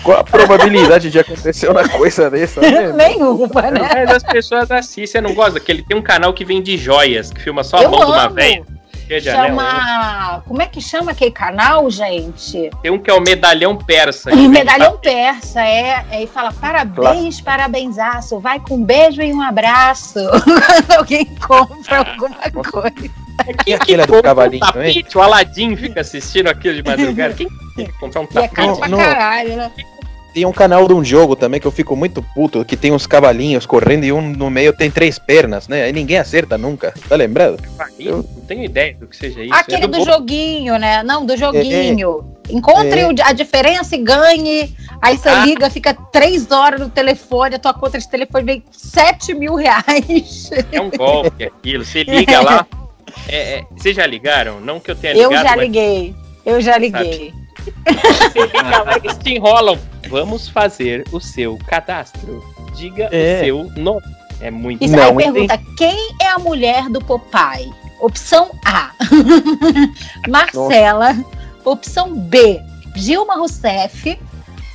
Qual a probabilidade de acontecer uma coisa dessa? né? Nenhuma, né? Mas as pessoas assistem, você não gosta? Que ele tem um canal que vem de joias, que filma só a Eu mão de uma amo. velha. anel. Chama. Como é que chama aquele canal, gente? Tem um que é o medalhão persa. Medalhão persa, é. é, E fala: parabéns, parabenzaço. Vai com um beijo e um abraço. Quando alguém compra alguma coisa. Quem aquele é do cavalinho, um tapete? O Aladim fica assistindo aquilo de madrugada. Quem quer comprar um E é caro pra caralho, né? Tem um canal de um jogo também que eu fico muito puto, que tem uns cavalinhos correndo e um no meio tem três pernas, né? Aí ninguém acerta nunca. Tá lembrado? Eu não tenho ideia do que seja isso. Aquele é do Bo- joguinho, né? Não, do joguinho. Encontre É. a diferença e ganhe. Aí você Ah. liga, fica três horas no telefone, a tua conta de telefone vem 7 mil reais. É um golpe aquilo. Você liga lá. É, é, vocês já ligaram? Não que eu tenha Eu ligado, já mas liguei. Eu já liguei. lá, eles te enrolam. Vamos fazer o seu cadastro. Diga É. o seu nome. É muito. Isso Não, aí pergunta: quem é a mulher do Popeye? Opção A: Marcela. Opção B: Dilma Rousseff.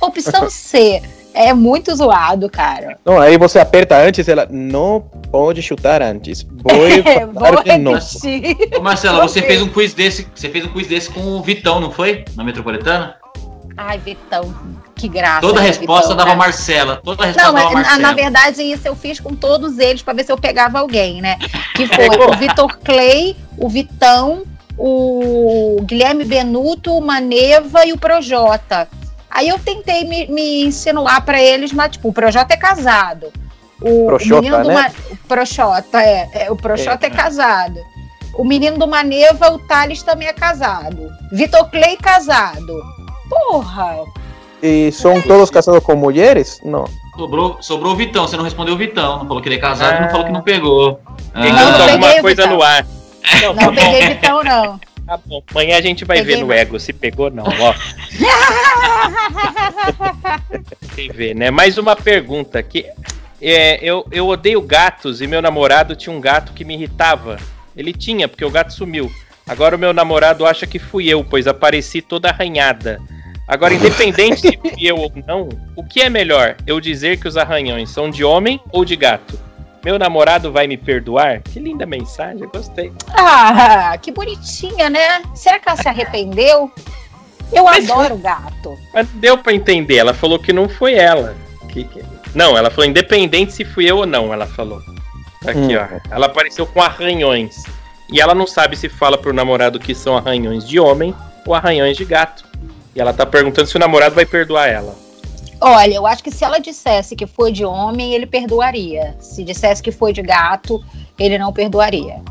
Opção C: é muito zoado, cara. Não, aí você aperta antes, ela não pode chutar antes. Boi É, vou falar de novo. repetir. Ô Marcela, você fez um quiz desse, você fez um quiz desse com o Vitão, não foi? Na Metropolitana? Ai, Vitão, que graça. Toda a né, resposta Vitão, dava né? Marcela. Toda a resposta Não, dava mas, na, Marcela. na verdade, isso eu fiz com todos eles pra ver se eu pegava alguém, né? Que foi o Vitor Clay, o Vitão, o Guilherme Benuto, o Maneva e o Projota. Aí eu tentei me, me insinuar pra eles, mas tipo, o Projota é casado. O, Projota, o menino do né? Ma- o Projota, é, é, o Projota é, casado. O menino do Maneva, o Thales também é casado. Vitor Clay casado. Porra! E são todos casados com mulheres? Não. Sobrou, sobrou o Vitão, você não respondeu o Vitão. Não falou que ele é casado e Ah. não falou que não pegou. Quem Não, não alguma peguei, coisa Vitão. no ar. Não, Não peguei Vitão, não. Tá bom. Amanhã a gente vai Peguei ver no ego se pegou não, ó. Tem ver, né? Mais uma pergunta aqui. É, eu, eu odeio gatos e meu namorado tinha um gato que me irritava. Ele tinha, porque o gato sumiu. Agora o meu namorado acha que fui eu, pois apareci toda arranhada. Agora, independente se fui eu ou não, o que é melhor? Eu dizer que os arranhões são de homem ou de gato? Meu namorado vai me perdoar? Que linda mensagem, gostei. Ah, que bonitinha, né? Será que ela se arrependeu? Eu Mas- adoro gato. Mas deu pra entender, ela falou que não foi ela. Que, que- Não, ela falou independente se fui eu ou não, ela falou. Aqui, Hum. ó. Ela apareceu com arranhões. E ela não sabe se fala pro namorado que são arranhões de homem ou arranhões de gato. E ela tá perguntando se o namorado vai perdoar ela. Olha, eu acho que se ela dissesse que foi de homem, ele perdoaria. Se dissesse que foi de gato, ele não perdoaria.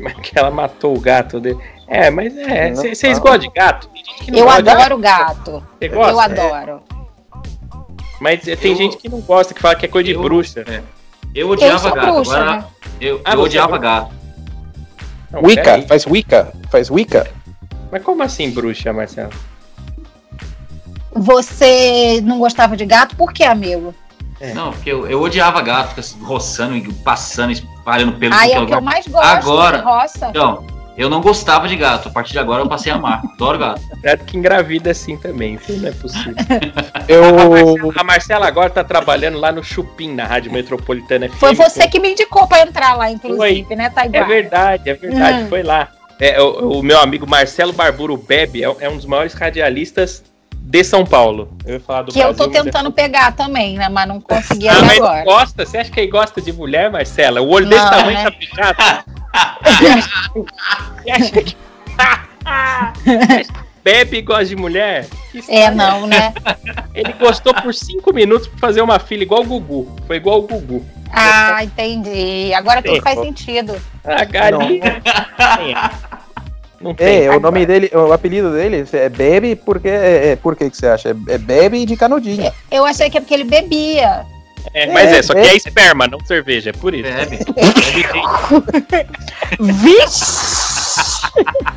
Mas que ela matou o gato dele. É, mas é. Vocês gostam de gato? Tem gente que não Eu gosta de adoro gato. Você gosta? Eu adoro. Mas é, tem Eu- gente que não gosta, que fala que é coisa de Eu- bruxa. é. Eu odiava Eu sou gato. bruxa, agora né? eu, Ah, eu você odiava é gato. Não, Wicca, faz Wicca, faz Wicca. Mas como assim bruxa, Marcelo? Você não gostava de gato? Por que, amigo? Não, porque eu, eu odiava gato, roçando, e passando, espalhando pelo em é o que eu mais gosto Agora- de roça. Então, eu não gostava de gato. A partir de agora eu passei a amar. Adoro gato. Certo que engravida assim também, viu? não é possível. Eu. A Marcela, a Marcela agora tá trabalhando lá no Chupim, na Rádio Metropolitana FM. Foi você que me indicou pra entrar lá, inclusive, né, É Taiguara? verdade, é verdade, Hum. foi lá. É, o, o meu amigo Marcelo Barburo Bebe é, é um dos maiores radialistas de São Paulo. Eu ia falar do Que eu tô Brasil, mas é- tentando pegar também, né? Mas não consegui Ah, até mas agora. gosta? Você acha que ele gosta de mulher, Marcela? O olho desse Não, tamanho né? tá fechado. Você acha que. Bebe e gosta de mulher? É, não, né? Ele gostou por cinco minutos pra fazer uma filha igual o Gugu. Foi igual o Gugu. Ah, entendi. Agora tudo faz sentido. A galinha. Não tem. É, o nome dele, o apelido dele é Bebe porque. É, é, por que, que você acha? É, é Bebe de canudinho. Eu achei que é porque ele bebia. É, mas é, É, só que é esperma, não cerveja, é por isso. Bebe. Vixe!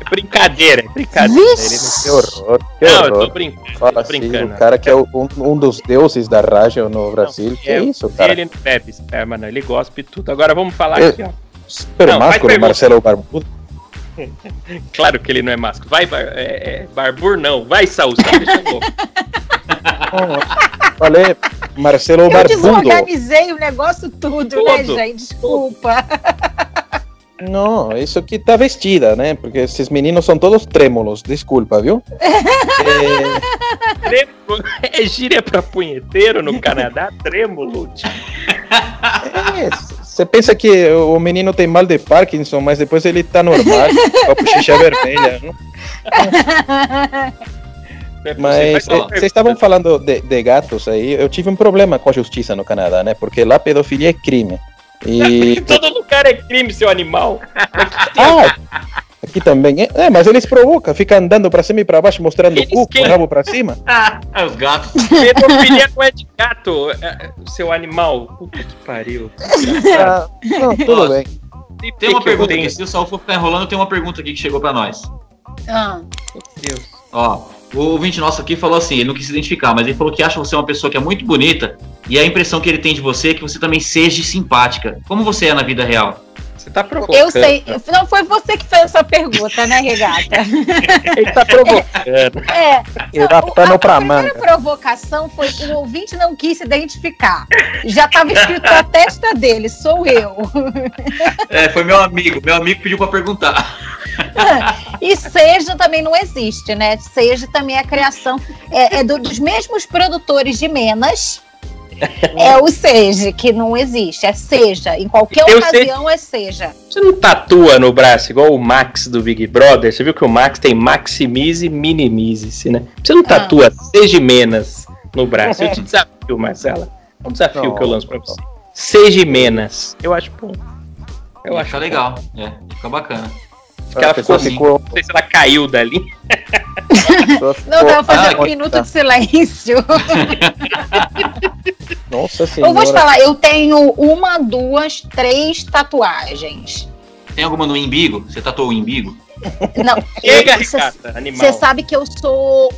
É brincadeira, é brincadeira. Não... Que horror, que Não, eu tô horror. brincando. Fala tô assim, brincando. o cara que é o- um, um dos deuses da rádio no Brasil. que é, isso, cara? Ele não bebe esperma, não. Ele gospe tudo. Agora vamos falar Eu- aqui, ó. Super Não, faz másculo, pergunta. Marcelo Barbudo. Claro que ele não é másculo. Vai, bar, é, é, Barbur, não. Vai, Saúl, tá. Falei, Marcelo Eu Barbudo. desorganizei o negócio tudo, né, Tudo. gente? Desculpa. Não, isso que tá vestida, né? Porque esses meninos são todos trêmulos, desculpa, viu? É, Trêmulo. É gíria pra punheteiro no Canadá? Trêmulo. tio. Você pensa que o menino tem mal de Parkinson, mas depois ele tá normal, com a bochecha vermelha. Não? Não é Mas possível. eh, vocês estavam falando de, de gatos aí. Eu tive um problema com a justiça no Canadá, né? Porque lá pedofilia é crime. E. Todo lugar é crime, seu animal. Ah, aqui também é. É, mas eles provocam, fica andando pra cima e pra baixo, mostrando Eles o cu, quem? o rabo pra cima. Ah, os gatos. Pedofilia não é de gato, é- seu animal. Puta que pariu. Ah, não, tudo Nossa. bem. Tem uma que eu pergunta aqui. Se o Saul for ficar enrolando, tem uma pergunta aqui que chegou pra nós. Ah, Meu Deus. Ó, o ouvinte nosso aqui falou assim, ele não quis se identificar, mas ele falou que acha você uma pessoa que é muito bonita e a impressão que ele tem de você é que você também seja simpática. Como você é na vida real? Você tá provocando. eu sei. Não foi você que fez essa pergunta, né, Regata? Ele tá provocando. É. Ele tá o- pano a pra primeira manga. provocação foi o ouvinte não quis se identificar. Já estava escrito na testa dele, sou eu. É, foi meu amigo. Meu amigo pediu pra perguntar. E seja também não existe, né? Seja também a criação é, é do- dos mesmos produtores de Menas. É o seja, que não existe. É seja. Em qualquer Eu ocasião é seja. Você não tatua no braço igual o Max do Big Brother? Você viu que o Max tem maximize e minimize, né? Você não tatua seja menos no braço. Eu te desafio, Marcela. É um desafio Não, que eu lanço pra você. Seja menos. Eu acho bom. Eu acho legal. É, fica bacana. Acho que ela ficou ficou. Não sei se ela caiu dali. Não, tava fazendo Ah, um minuto de silêncio. Nossa Eu vou te senhora. falar, eu tenho uma, duas, três tatuagens. Tem alguma no imbigo? Você tatuou o imbigo? Não, Chega, Ricata, animal. Você sabe que eu sou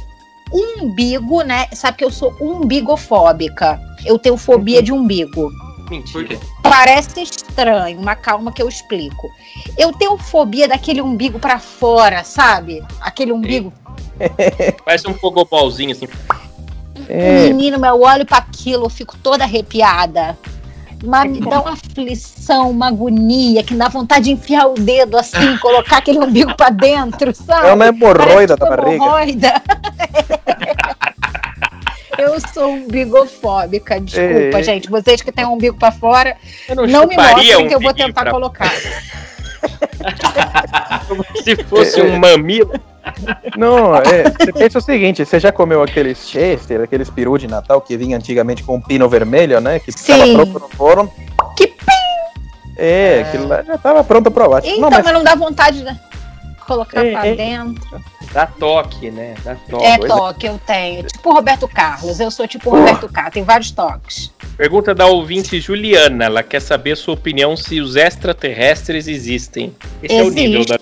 umbigo, né? Sabe que eu sou umbigofóbica. Eu tenho fobia de umbigo. Mentira. Por quê? Parece estranho, uma calma que eu explico. Eu tenho fobia daquele umbigo pra fora, sabe? Aquele umbigo. Parece um pogobolzinho assim. É, Menino, meu, eu olho pra aquilo, eu fico toda arrepiada. Mas me dá uma aflição, uma agonia, que dá vontade de enfiar o dedo assim, colocar aquele umbigo pra dentro, sabe? é uma hemorroida da barriga. hemorroida. Eu sou umbigofóbica, desculpa, Ei. gente. Vocês que têm um umbigo pra fora, Eu não, não me mostrem um que eu vou tentar pra- colocar. Como se fosse É, um mamilo. Não, é, você pensa o seguinte, você já comeu aqueles chester, aqueles peru de Natal que vinha antigamente com um pino vermelho, né? Que Sim. pronto no forno. Que pim! É, aquilo lá já estava pronto para o Então, Não, mas... mas não dá vontade de colocar É, pra é. dentro. Dá toque, né? Dá toque. É é. toque, eu tenho. Tipo o Roberto Carlos. Eu sou tipo o Roberto Carlos, tem vários toques. Pergunta da ouvinte Juliana. Ela quer saber a sua opinião se os extraterrestres existem. Esse é o nível da,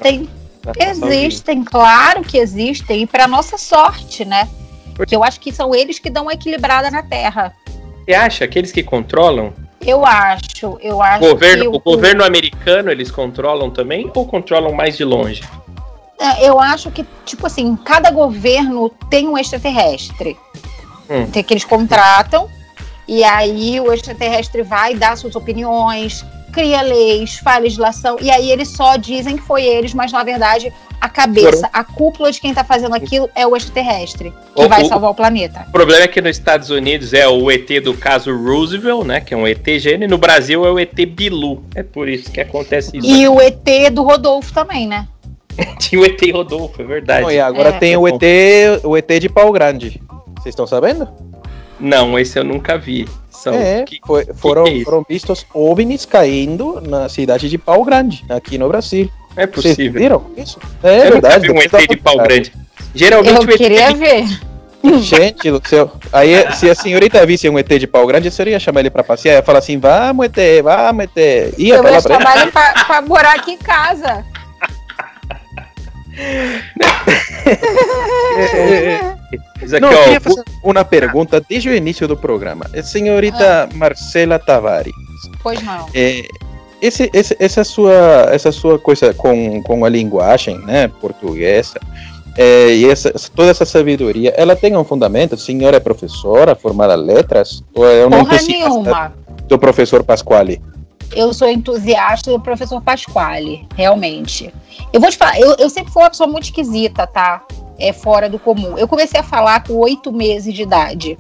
Existem, claro que existem. E pra nossa sorte, né? Porque eu acho que são eles que dão uma equilibrada na Terra. Você acha aqueles que controlam? Eu acho, eu acho O governo, que o governo americano eles controlam também ou controlam mais de longe? É, Eu acho que, tipo assim, cada governo tem um extraterrestre. Hum. Que eles contratam, e aí o extraterrestre vai dar suas opiniões, cria leis, faz legislação, e aí eles só dizem que foi eles, mas na verdade a cabeça, a cúpula de quem tá fazendo aquilo é o extraterrestre, que O- vai salvar o planeta. O problema é que nos Estados Unidos é o ET do caso Roosevelt, né? Que é um ET gênio, e no Brasil é o ET Bilu. É por isso que acontece isso. E o ET do Rodolfo também, né? Tinha o ET Rodolfo, é verdade. Não, e agora É. tem o ET, o ET de pau grande. Vocês estão sabendo? Não, esse eu nunca vi. São é, que- foi- foram, que é isso? foram vistos OVNIs caindo na cidade de Pau Grande, aqui no Brasil. é Vocês possível. viram isso? É eu nunca verdade. vi um ET de pau grande. Geralmente Eu queria ver. Gente do céu. Aí, se a senhorita visse um ET de pau grande, você ia chamar ele pra passear. Ia falar assim: vamos, ET, vamos, ET. Ia Eu vou frente. chamar ele pra, pra morar aqui em casa. Isso aqui, Não, eu ó, fazer uma pergunta desde o início do programa. Eh, Senhorita Ah. Marcela Tavares, Pois não. é, esse, esse- essa, sua, essa sua coisa com, com a linguagem né, portuguesa é, e essa, toda essa sabedoria, ela tem um fundamento? A senhora é professora, formada em letras? Ou é uma Porra nenhuma. do professor Pasquale? Eu sou entusiasta do professor Pasquale, realmente. Eu vou te falar, eu, eu sempre fui uma pessoa muito esquisita, tá? É fora do comum. Eu comecei a falar com oito meses de idade.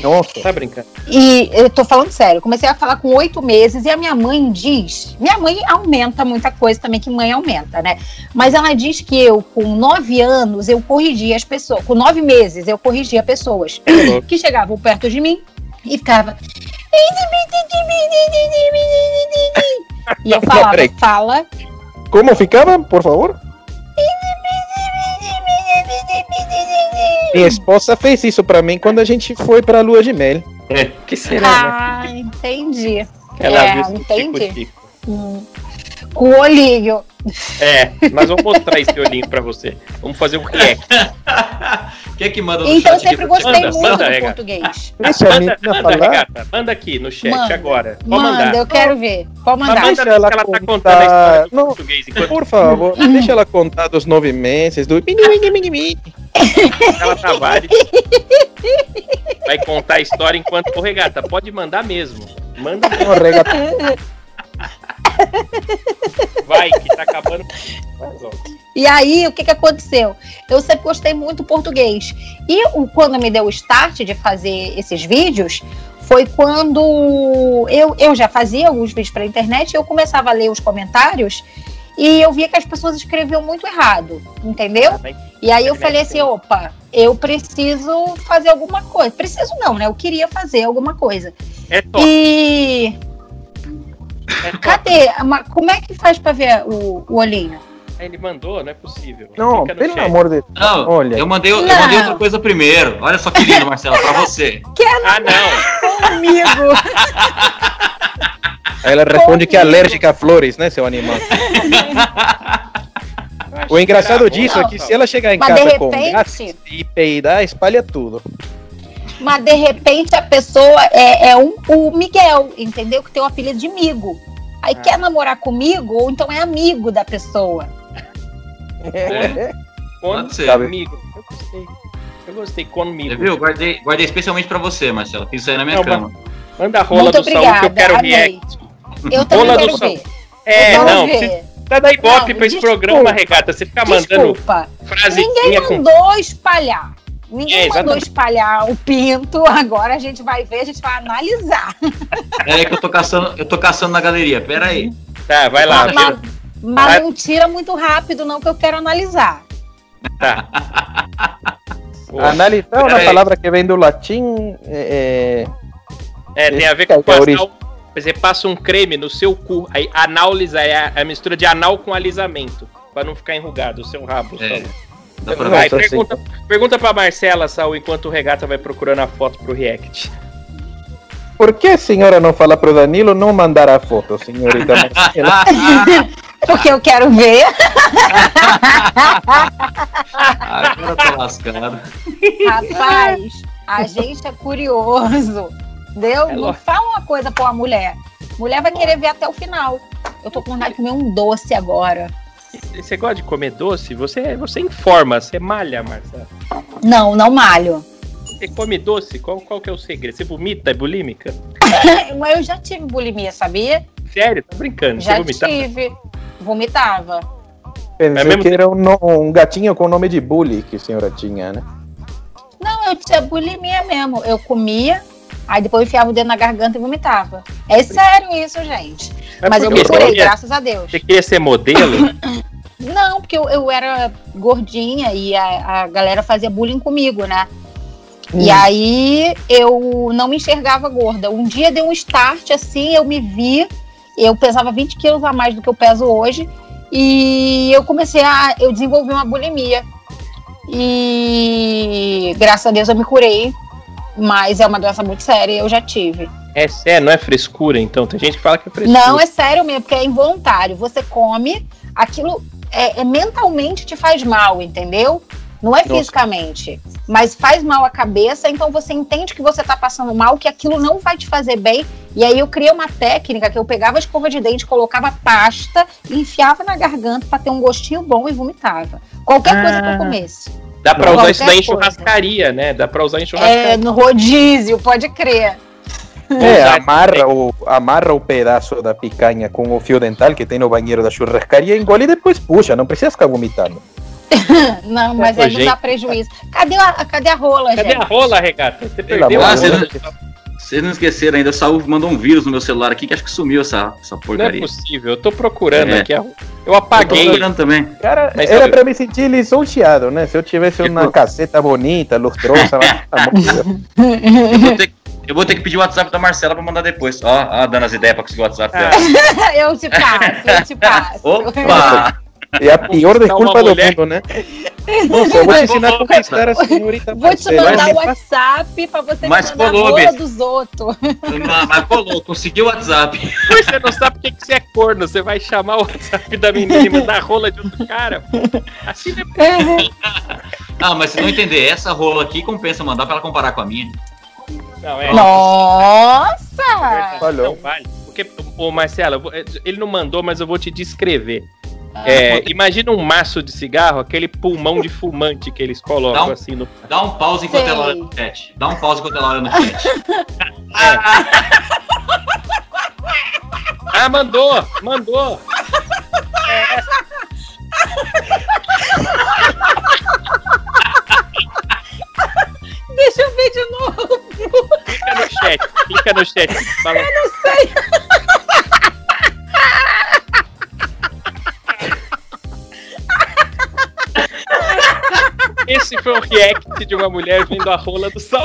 Nossa, Tá brincando. E eu tô falando sério, comecei a falar com oito meses e a minha mãe diz. Minha mãe aumenta muita coisa também, que mãe aumenta, né? Mas ela diz que eu, com nove anos, eu corrigia as pessoas. Com nove meses, eu corrigia pessoas que chegavam perto de mim e ficava. E eu falava, peraí. fala. como ficava, por favor? Minha esposa fez isso pra mim quando a gente foi pra lua de mel. O que será, né? Ah, entendi. Ela é, viu esse entendi. tico-tico. Hum. Com o olhinho. É, mas vamos mostrar esse olhinho pra você. Vamos fazer um react. Quem é que manda no Então eu chat aqui sempre gostei Manda, muito manda, do Rega. português. Deixa a Manda, menina manda, falar. regata. Manda aqui no chat Manda. agora. Pode Manda, mandar. eu quero ver. Pode Mas mandar. manda Deixa que ela ela tá contar. contando a história do Não. português. Enquanto Por favor, deixa ela contar dos nove meses, do ela Tavares vai contar a história enquanto for regata. Pode mandar mesmo. Manda, Não, regata. Vai, que tá acabando. E aí, o que, que aconteceu? Eu sempre gostei muito do português. E o, quando me deu o start de fazer esses vídeos, foi quando eu, eu já fazia alguns vídeos para internet e eu começava a ler os comentários e eu via que as pessoas escreviam muito errado, entendeu? vai- E aí eu falei assim, opa, eu preciso fazer alguma coisa. Preciso não, né? Eu queria fazer alguma coisa. É top. E É cadê? Mas Como é que faz para ver o, o olhinho? Ele mandou, não é possível. Não, pelo chat. amor de Deus. Não, Olha. eu mandei, eu Não. mandei outra coisa primeiro. Olha só que lindo, Marcelo, pra você. Ah, não. Comigo! Aí ela responde que é alérgica a flores, né, seu animal? O engraçado disso é que se ela chegar em Mas casa de com repente- gatos e peidar, espalha tudo. Mas de repente a pessoa é, é um, o Miguel, entendeu? Que tem o apelido de Migo. Aí Ah. quer namorar comigo, ou então é amigo da pessoa. Quando Pode ser. Sabe? amigo. Eu gostei. Eu gostei comigo. Você viu? Guardei, guardei especialmente pra você, Marcelo. Fiz isso aí na minha Não, cama. Manda a rola Muito do Saúl que eu obrigada, quero amei. react. Eu também Rola do quero Saul. ver. É, eu não. Você tá da ibope Não, pra esse desculpa. programa, regata. Você fica mandando Desculpa. frasezinha Ninguém com. mandou espalhar. Ninguém É, mandou espalhar o pinto. Agora a gente vai ver, a gente vai analisar. É que eu tô caçando, eu tô caçando na galeria. Pera aí. Tá, vai lá. mas mas- mas Vai. não tira muito rápido, não, que eu quero analisar. Tá. Analisar é uma Peraí. palavra que vem do latim. É, É, tem a ver É, com é a passar. o- Você passa um creme no seu cu. Aí analisa é a, a mistura de anal com alisamento. Pra não ficar enrugado o seu rabo. É. Saul. Dá pra Vai, ver. Nossa, pergunta, pergunta pra Marcela, Saul, enquanto o regata vai procurando a foto pro React. por que a senhora não fala pro Danilo não mandar a foto, senhorita Marcela? Porque eu quero ver. Agora eu tô lascado. Rapaz, a gente é curioso. Entendeu? É não fala uma coisa pra uma mulher. Mulher vai querer ver até o final. Eu tô com vontade de comer um doce agora. Você gosta de comer doce? Você, você informa, você malha, Marcelo. Não, não malho. Você come doce? Qual, qual que é o segredo? Você vomita? É bulímica? Mas eu já tive bulimia, sabia? Sério? Tá brincando? Já você vomita? tive. Vomitava. Pensei mesmo que era um, um gatinho com nome de bully que a senhora tinha, né? Não, eu tinha bulimia mesmo. Eu comia, aí depois enfiava o dedo na garganta e vomitava. É sério isso, gente. Mas eu por me quê? Você curei, graças a Deus. Você queria ser modelo? Não, porque eu, eu era gordinha e a, a galera fazia bullying comigo, né? E aí eu não me enxergava gorda. Um dia deu um start assim, eu me vi, eu pesava 20 quilos a mais do que eu peso hoje, e eu comecei a. Eu desenvolvi uma bulimia. E graças a Deus eu me curei, mas é uma doença muito séria, eu já tive. é sério, não é frescura, então. Tem gente que fala que é frescura. Não, é sério mesmo, porque é involuntário. Você come, aquilo é, é mentalmente te faz mal, entendeu? Não é Nossa. fisicamente. Mas faz mal à cabeça, então você entende que você tá passando mal, que aquilo não vai te fazer bem. E aí eu criei uma técnica que eu pegava a escova de dente, colocava pasta, enfiava na garganta pra ter um gostinho bom e vomitava. Qualquer coisa que eu Ah. comesse. Dá pra usar isso daí em churrascaria, né? Dá pra usar em churrascaria. É, no rodízio, pode crer. É, amarra o, amarra o pedaço da picanha com o fio dental que tem no banheiro da churrascaria, engole e depois puxa, não precisa ficar vomitando. Não, mas é não dá prejuízo. Cadê a, cadê a rola, Cadê gente? a rola, Regata? Você perdeu a rola. Vocês não esqueceram ainda, o Saúl mandou um vírus no meu celular aqui que acho que sumiu essa, essa Não é porcaria. possível, eu tô procurando É. aqui. a- Eu Eu tô apaguei. procurando também. Cara, Mas era eu- pra me sentir lisonjeado, né? Se eu tivesse uma Tipo- caseta bonita, lustrosa, mas, tá bom. Eu vou, ter, eu vou ter que pedir o WhatsApp da Marcela pra mandar depois. Ó, ó dando as ideias pra conseguir o WhatsApp dela. eu te passo, eu te passo. Opa! é a pior desculpa do mundo, né? Nossa, eu vou te ensinar a conquistar a senhorita Vou te mandar o WhatsApp pra você Mas me mandar a colou, rola Bess. dos outros. Mas, mas colou, conseguiu o WhatsApp. Mas você não sabe por que que você é corno. Você vai chamar o WhatsApp da menina e mandar a rola de outro cara. Assim não é Ah, mas se não entender, essa rola aqui compensa mandar pra ela comparar com a minha. Não, é. Nossa! Falou. Não vale. Porque, ô Marcelo, ele não mandou, mas eu vou te descrever. Ah, É, imagina um maço de cigarro, aquele pulmão de fumante que eles colocam Dá um- assim no. Dá um pause enquanto Sei. ela olha no chat. Dá um pause enquanto ela olha no chat. Ah, mandou! Mandou! Deixa eu ver de novo. Clica no chat, clica no chat. Fala, Esse foi react de uma mulher vendo a rola do Saul.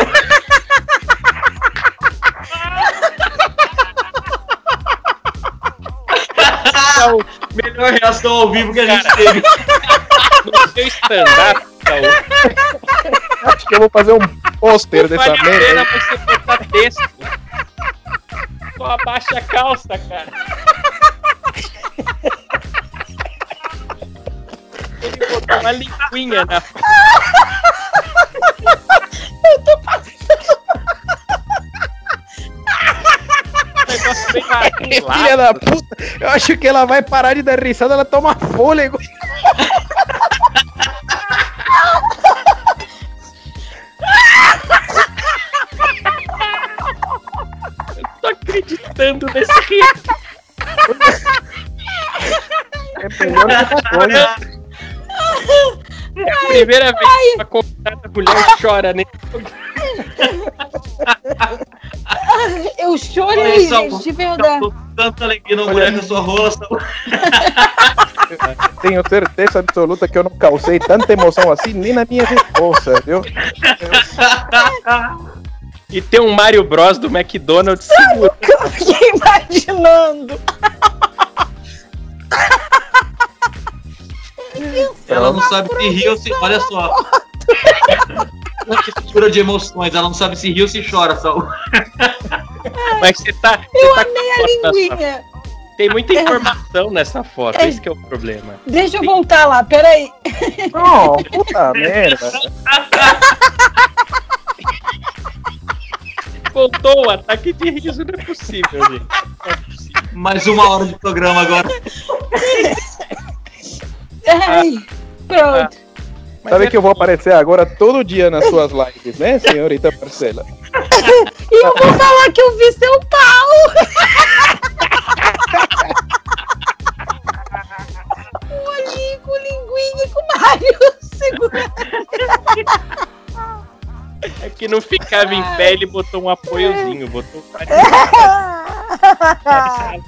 Saul, Melhor reação ao vivo que a gente Cara. teve. no seu stand-up, Saul, Acho que eu vou fazer um pôster dessa vale a pena merda. você botar texto. Só abaixa a calça, cara. Ele botou uma linguinha na Filha da puta, eu acho que ela vai parar de dar risada, ela toma fôlego. tô acreditando nesse react. É melhor que. É a primeira vez que uma convidada mulher chora, né? Eu chorei, gente, de verdade. Tanta alegria na mulher com sua rola. Tenho certeza absoluta que eu não causei tanta emoção assim nem na minha resposta, viu? E tem um Mario Bros do McDonald's seguro. Eu fiquei imaginando. Ela não sabe se ri ou se. Olha só. Uma mistura de emoções. Ela não sabe se ri ou se chora, Saúl. Mas você tá. Você Eu tá amei a linguinha. Tem muita informação nessa foto, É. esse que é o problema. Deixa eu voltar lá, peraí. Não, puta merda. Voltou o ataque de riso, não é possível, gente. Não é possível. Mais uma hora de programa agora. Ai, pronto. Mas Sabe é que eu vou aparecer agora todo dia nas suas lives, né, senhorita Marcela? E eu vou falar que eu vi seu pau. o olhinho com linguinha e com Mário segurando. É que não ficava em pé, ele botou um apoiozinho, botou um carinho.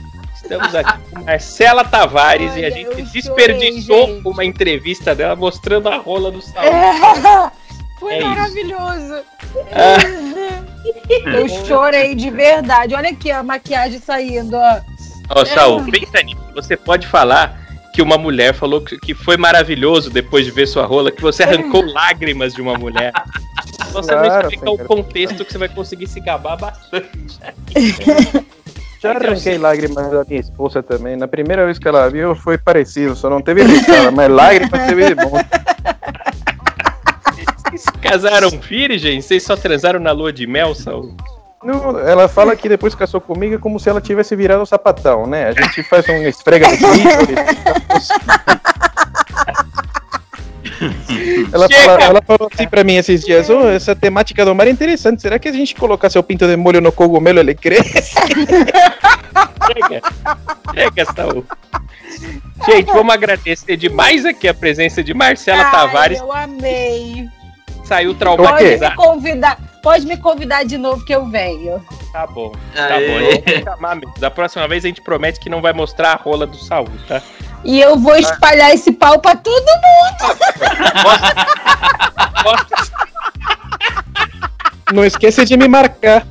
Estamos aqui com Marcela Tavares e a gente desperdiçou chorei, gente. uma entrevista dela mostrando a rola do Saul. É, Foi É maravilhoso. Ah. Eu chorei de verdade. Olha aqui a maquiagem saindo, ó. Ó, Saul, pensa nisso. Você pode falar que uma mulher falou que foi maravilhoso depois de ver sua rola, que você arrancou lágrimas de uma mulher. Você não Claro, explica o contexto que você vai conseguir se gabar bastante. Já arranquei lágrimas da minha esposa também. Na primeira vez que ela viu foi parecido, só não teve risada, mas lágrimas teve de monte. Vocês casaram virgens? Vocês só transaram na lua de mel, Saul? Não, ela fala que depois casou comigo é como se ela tivesse virado o sapatão, né? A gente faz um esfrega clítoris. Ela, fala- ela falou assim pra mim esses dias: "Ô, essa temática do mar é interessante. Será que a gente colocar seu pinto de molho no cogumelo ele cresce? Chega! Chega, Saul! Gente, vamos agradecer demais aqui a presença de Marcela Ai, Tavares, Eu amei. saiu Pode traumatizada. me convidar. Pode me convidar de novo que eu venho. Tá bom, tá Aê. bom. Eu vou chamar mesmo. Da próxima vez a gente promete que não vai mostrar a rola do Saul, tá? E eu vou espalhar esse pau pra todo mundo. Mostra Não esqueça de me marcar.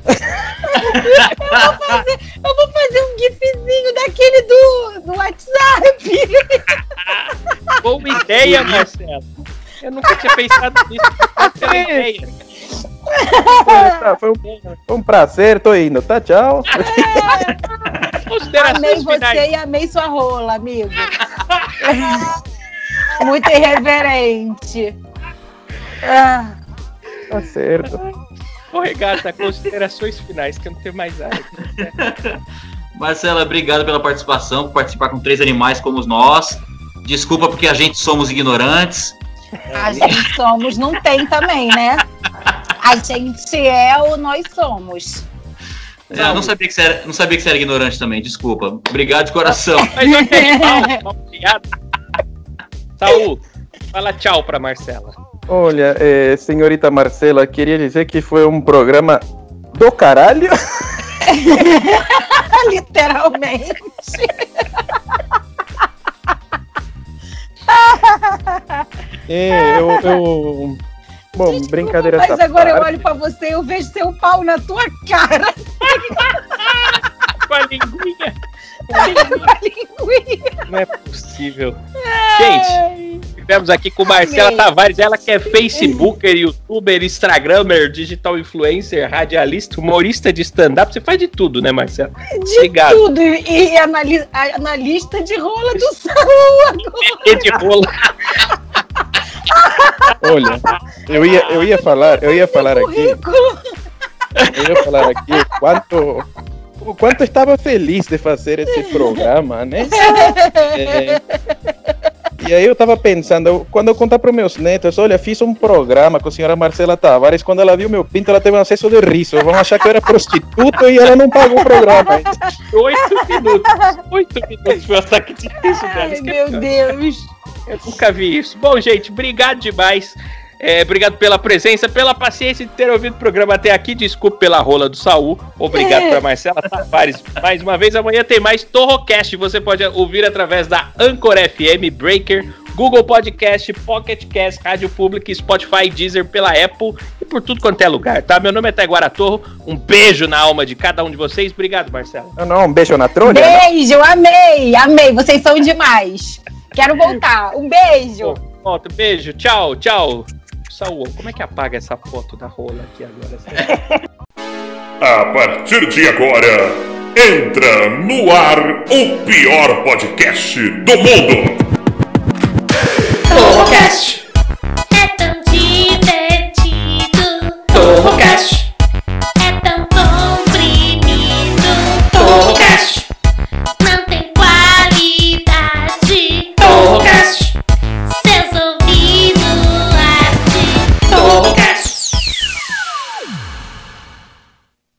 Eu vou fazer um gifzinho daquele do, do WhatsApp. boa ideia, Marcelo. Eu nunca tinha pensado nisso. Uma ideia. Tá, foi, um, foi um prazer, tô indo, tá? Tchau. Amei você finais. e amei sua rola, amigo. Muito irreverente. Ah, Tá certo. Ô, Regata, considerações finais, que eu não tenho mais nada. Marcela, obrigado pela participação, por participar com três animais como nós. Desculpa porque a gente somos ignorantes. A gente somos, não tem também, né? A gente é o nós somos. É, não sabia, que você era, não sabia que você era ignorante também, desculpa. Obrigado de coração. Mas tenho mal, mal. Saul, fala tchau pra Marcela. Olha, eh, senhorita Marcela, queria dizer que foi um programa do caralho. Literalmente. É, eu, eu- Bom, brincadeira Mas agora eu parte. olho pra você e eu vejo seu pau na tua cara. Com a linguinha. Não é possível. Gente, estivemos aqui com Marcela Amei. Tavares, ela que é Facebooker, YouTuber, Instagramer, digital influencer, radialista, humorista de stand-up. Você faz de tudo, né, Marcela? De Obrigado. tudo. E, e anali- a- analista de rola do agora. E de rola. Olha, eu ia, eu ia falar, eu ia falar aqui, eu ia falar aqui o quanto, o quanto eu estava feliz de fazer esse programa, né? É, e aí eu tava pensando, quando eu contar para meus netos, olha, fiz um programa com a senhora Marcela Tavares, quando ela viu meu pinto, ela teve um acesso de riso. Vão achar que eu era prostituta e ela não pagou o programa. Oito minutos. Oito minutos foi o ataque de riso dela. Ai, meu Deus. Eu nunca vi isso. Bom, gente, obrigado demais. É, obrigado pela presença, pela paciência de ter ouvido o programa até aqui. Desculpe pela rola do Saul. Obrigado É. pra Marcela Tavares. Mais uma vez, amanhã tem mais Torrocast. Você pode ouvir através da Anchor FM, Breaker, Google Podcast, Pocket Cast, Rádio Pública, Spotify, Deezer, pela Apple e por tudo quanto é lugar, tá? Meu nome é Taiguara Torro. Um beijo na alma de cada um de vocês. Obrigado, Marcela. Não, não, um beijo na trolha. né? Beijo, amei, amei. Vocês são demais. Quero voltar. Um beijo. Bom, Volta, beijo, tchau, tchau. Saúl, como é que apaga essa foto da rola aqui agora? A partir de agora, entra no ar o pior podcast do mundo. Podcast.